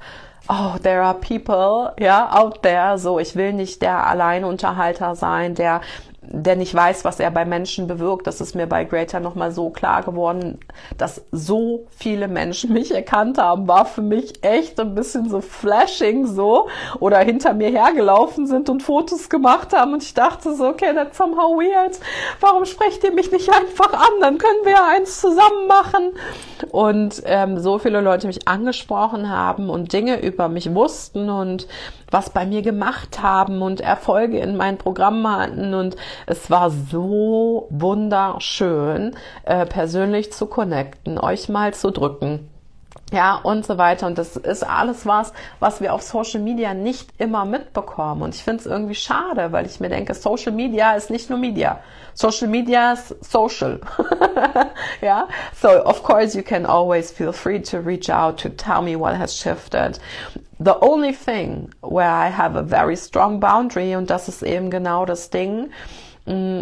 oh, there are people, ja, out there. So, ich will nicht der Alleinunterhalter sein, der denn ich weiß, was er bei Menschen bewirkt. Das ist mir bei Greater nochmal so klar geworden, dass so viele Menschen mich erkannt haben, war für mich echt ein bisschen so flashing so oder hinter mir hergelaufen sind und Fotos gemacht haben und ich dachte so, okay, that's somehow weird. Warum sprecht ihr mich nicht einfach an? Dann können wir ja eins zusammen machen. Und ähm, so viele Leute mich angesprochen haben und Dinge über mich wussten und was bei mir gemacht haben und Erfolge in meinen Programmen hatten. Und es war so wunderschön, äh, persönlich zu connecten, euch mal zu drücken ja, und so weiter. Und das ist alles was, was wir auf Social Media nicht immer mitbekommen. Und ich finde es irgendwie schade, weil ich mir denke, Social Media ist nicht nur Media. Social Media ist social. ja, so of course you can always feel free to reach out to tell me what has shifted. The only thing where I have a very strong boundary, und das ist eben genau das Ding,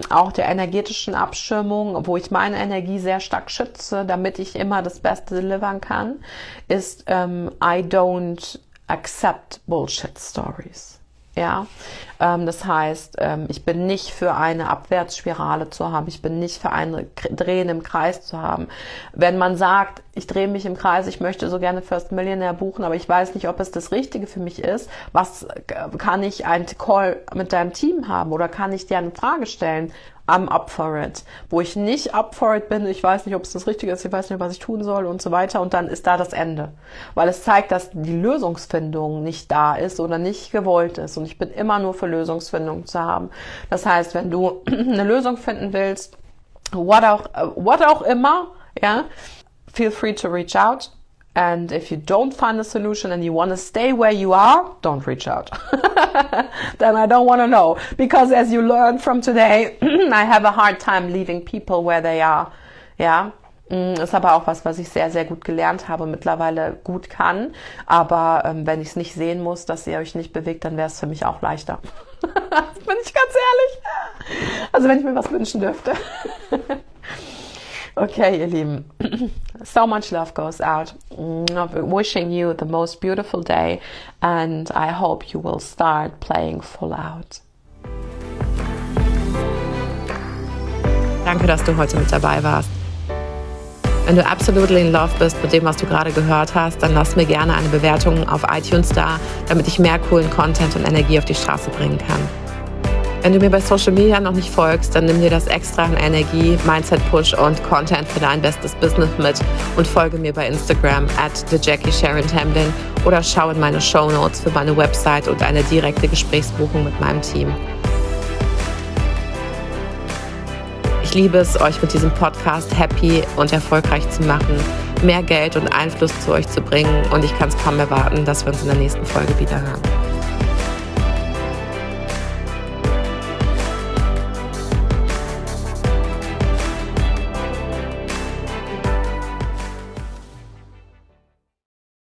auch der energetischen Abschirmung, wo ich meine Energie sehr stark schütze, damit ich immer das Beste delivern kann, ist ähm, I don't accept Bullshit Stories. Ja, ähm, das heißt, ähm, ich bin nicht für eine Abwärtsspirale zu haben. Ich bin nicht für ein Drehen im Kreis zu haben. Wenn man sagt, ich drehe mich im Kreis, ich möchte so gerne First Millionaire buchen, aber ich weiß nicht, ob es das Richtige für mich ist. Was kann ich ein Call mit deinem Team haben oder kann ich dir eine Frage stellen? I'm up for it. Wo ich nicht up for it bin, ich weiß nicht, ob es das Richtige ist, ich weiß nicht, was ich tun soll und so weiter. Und dann ist da das Ende. Weil es zeigt, dass die Lösungsfindung nicht da ist oder nicht gewollt ist. Und ich bin immer nur für Lösungsfindung zu haben. Das heißt, wenn du eine Lösung finden willst, what auch, what auch immer, ja, feel free to reach out. And if you don't find a solution and you want to stay where you are, don't reach out. then I don't want to know. Because as you learned from today, I have a hard time leaving people where they are. Ja. Mm, ist aber auch was, was ich sehr, sehr gut gelernt habe, mittlerweile gut kann. Aber ähm, wenn ich es nicht sehen muss, dass ihr euch nicht bewegt, dann wäre es für mich auch leichter. Bin ich ganz ehrlich. Also wenn ich mir was wünschen dürfte. Okay, ihr Lieben. So much love goes out. Wishing you the most beautiful day and I hope you will start playing full out. Danke, dass du heute mit dabei warst. Wenn du absolutely in love bist mit dem, was du gerade gehört hast, dann lass mir gerne eine Bewertung auf iTunes da, damit ich mehr coolen Content und Energie auf die Straße bringen kann. Wenn du mir bei Social Media noch nicht folgst, dann nimm dir das extra an Energie, Mindset Push und Content für dein bestes Business mit und folge mir bei Instagram at TheJackieSharonTamblin oder schau in meine Show Notes für meine Website und eine direkte Gesprächsbuchung mit meinem Team. Ich liebe es, euch mit diesem Podcast happy und erfolgreich zu machen, mehr Geld und Einfluss zu euch zu bringen und ich kann es kaum erwarten, dass wir uns in der nächsten Folge wieder hören.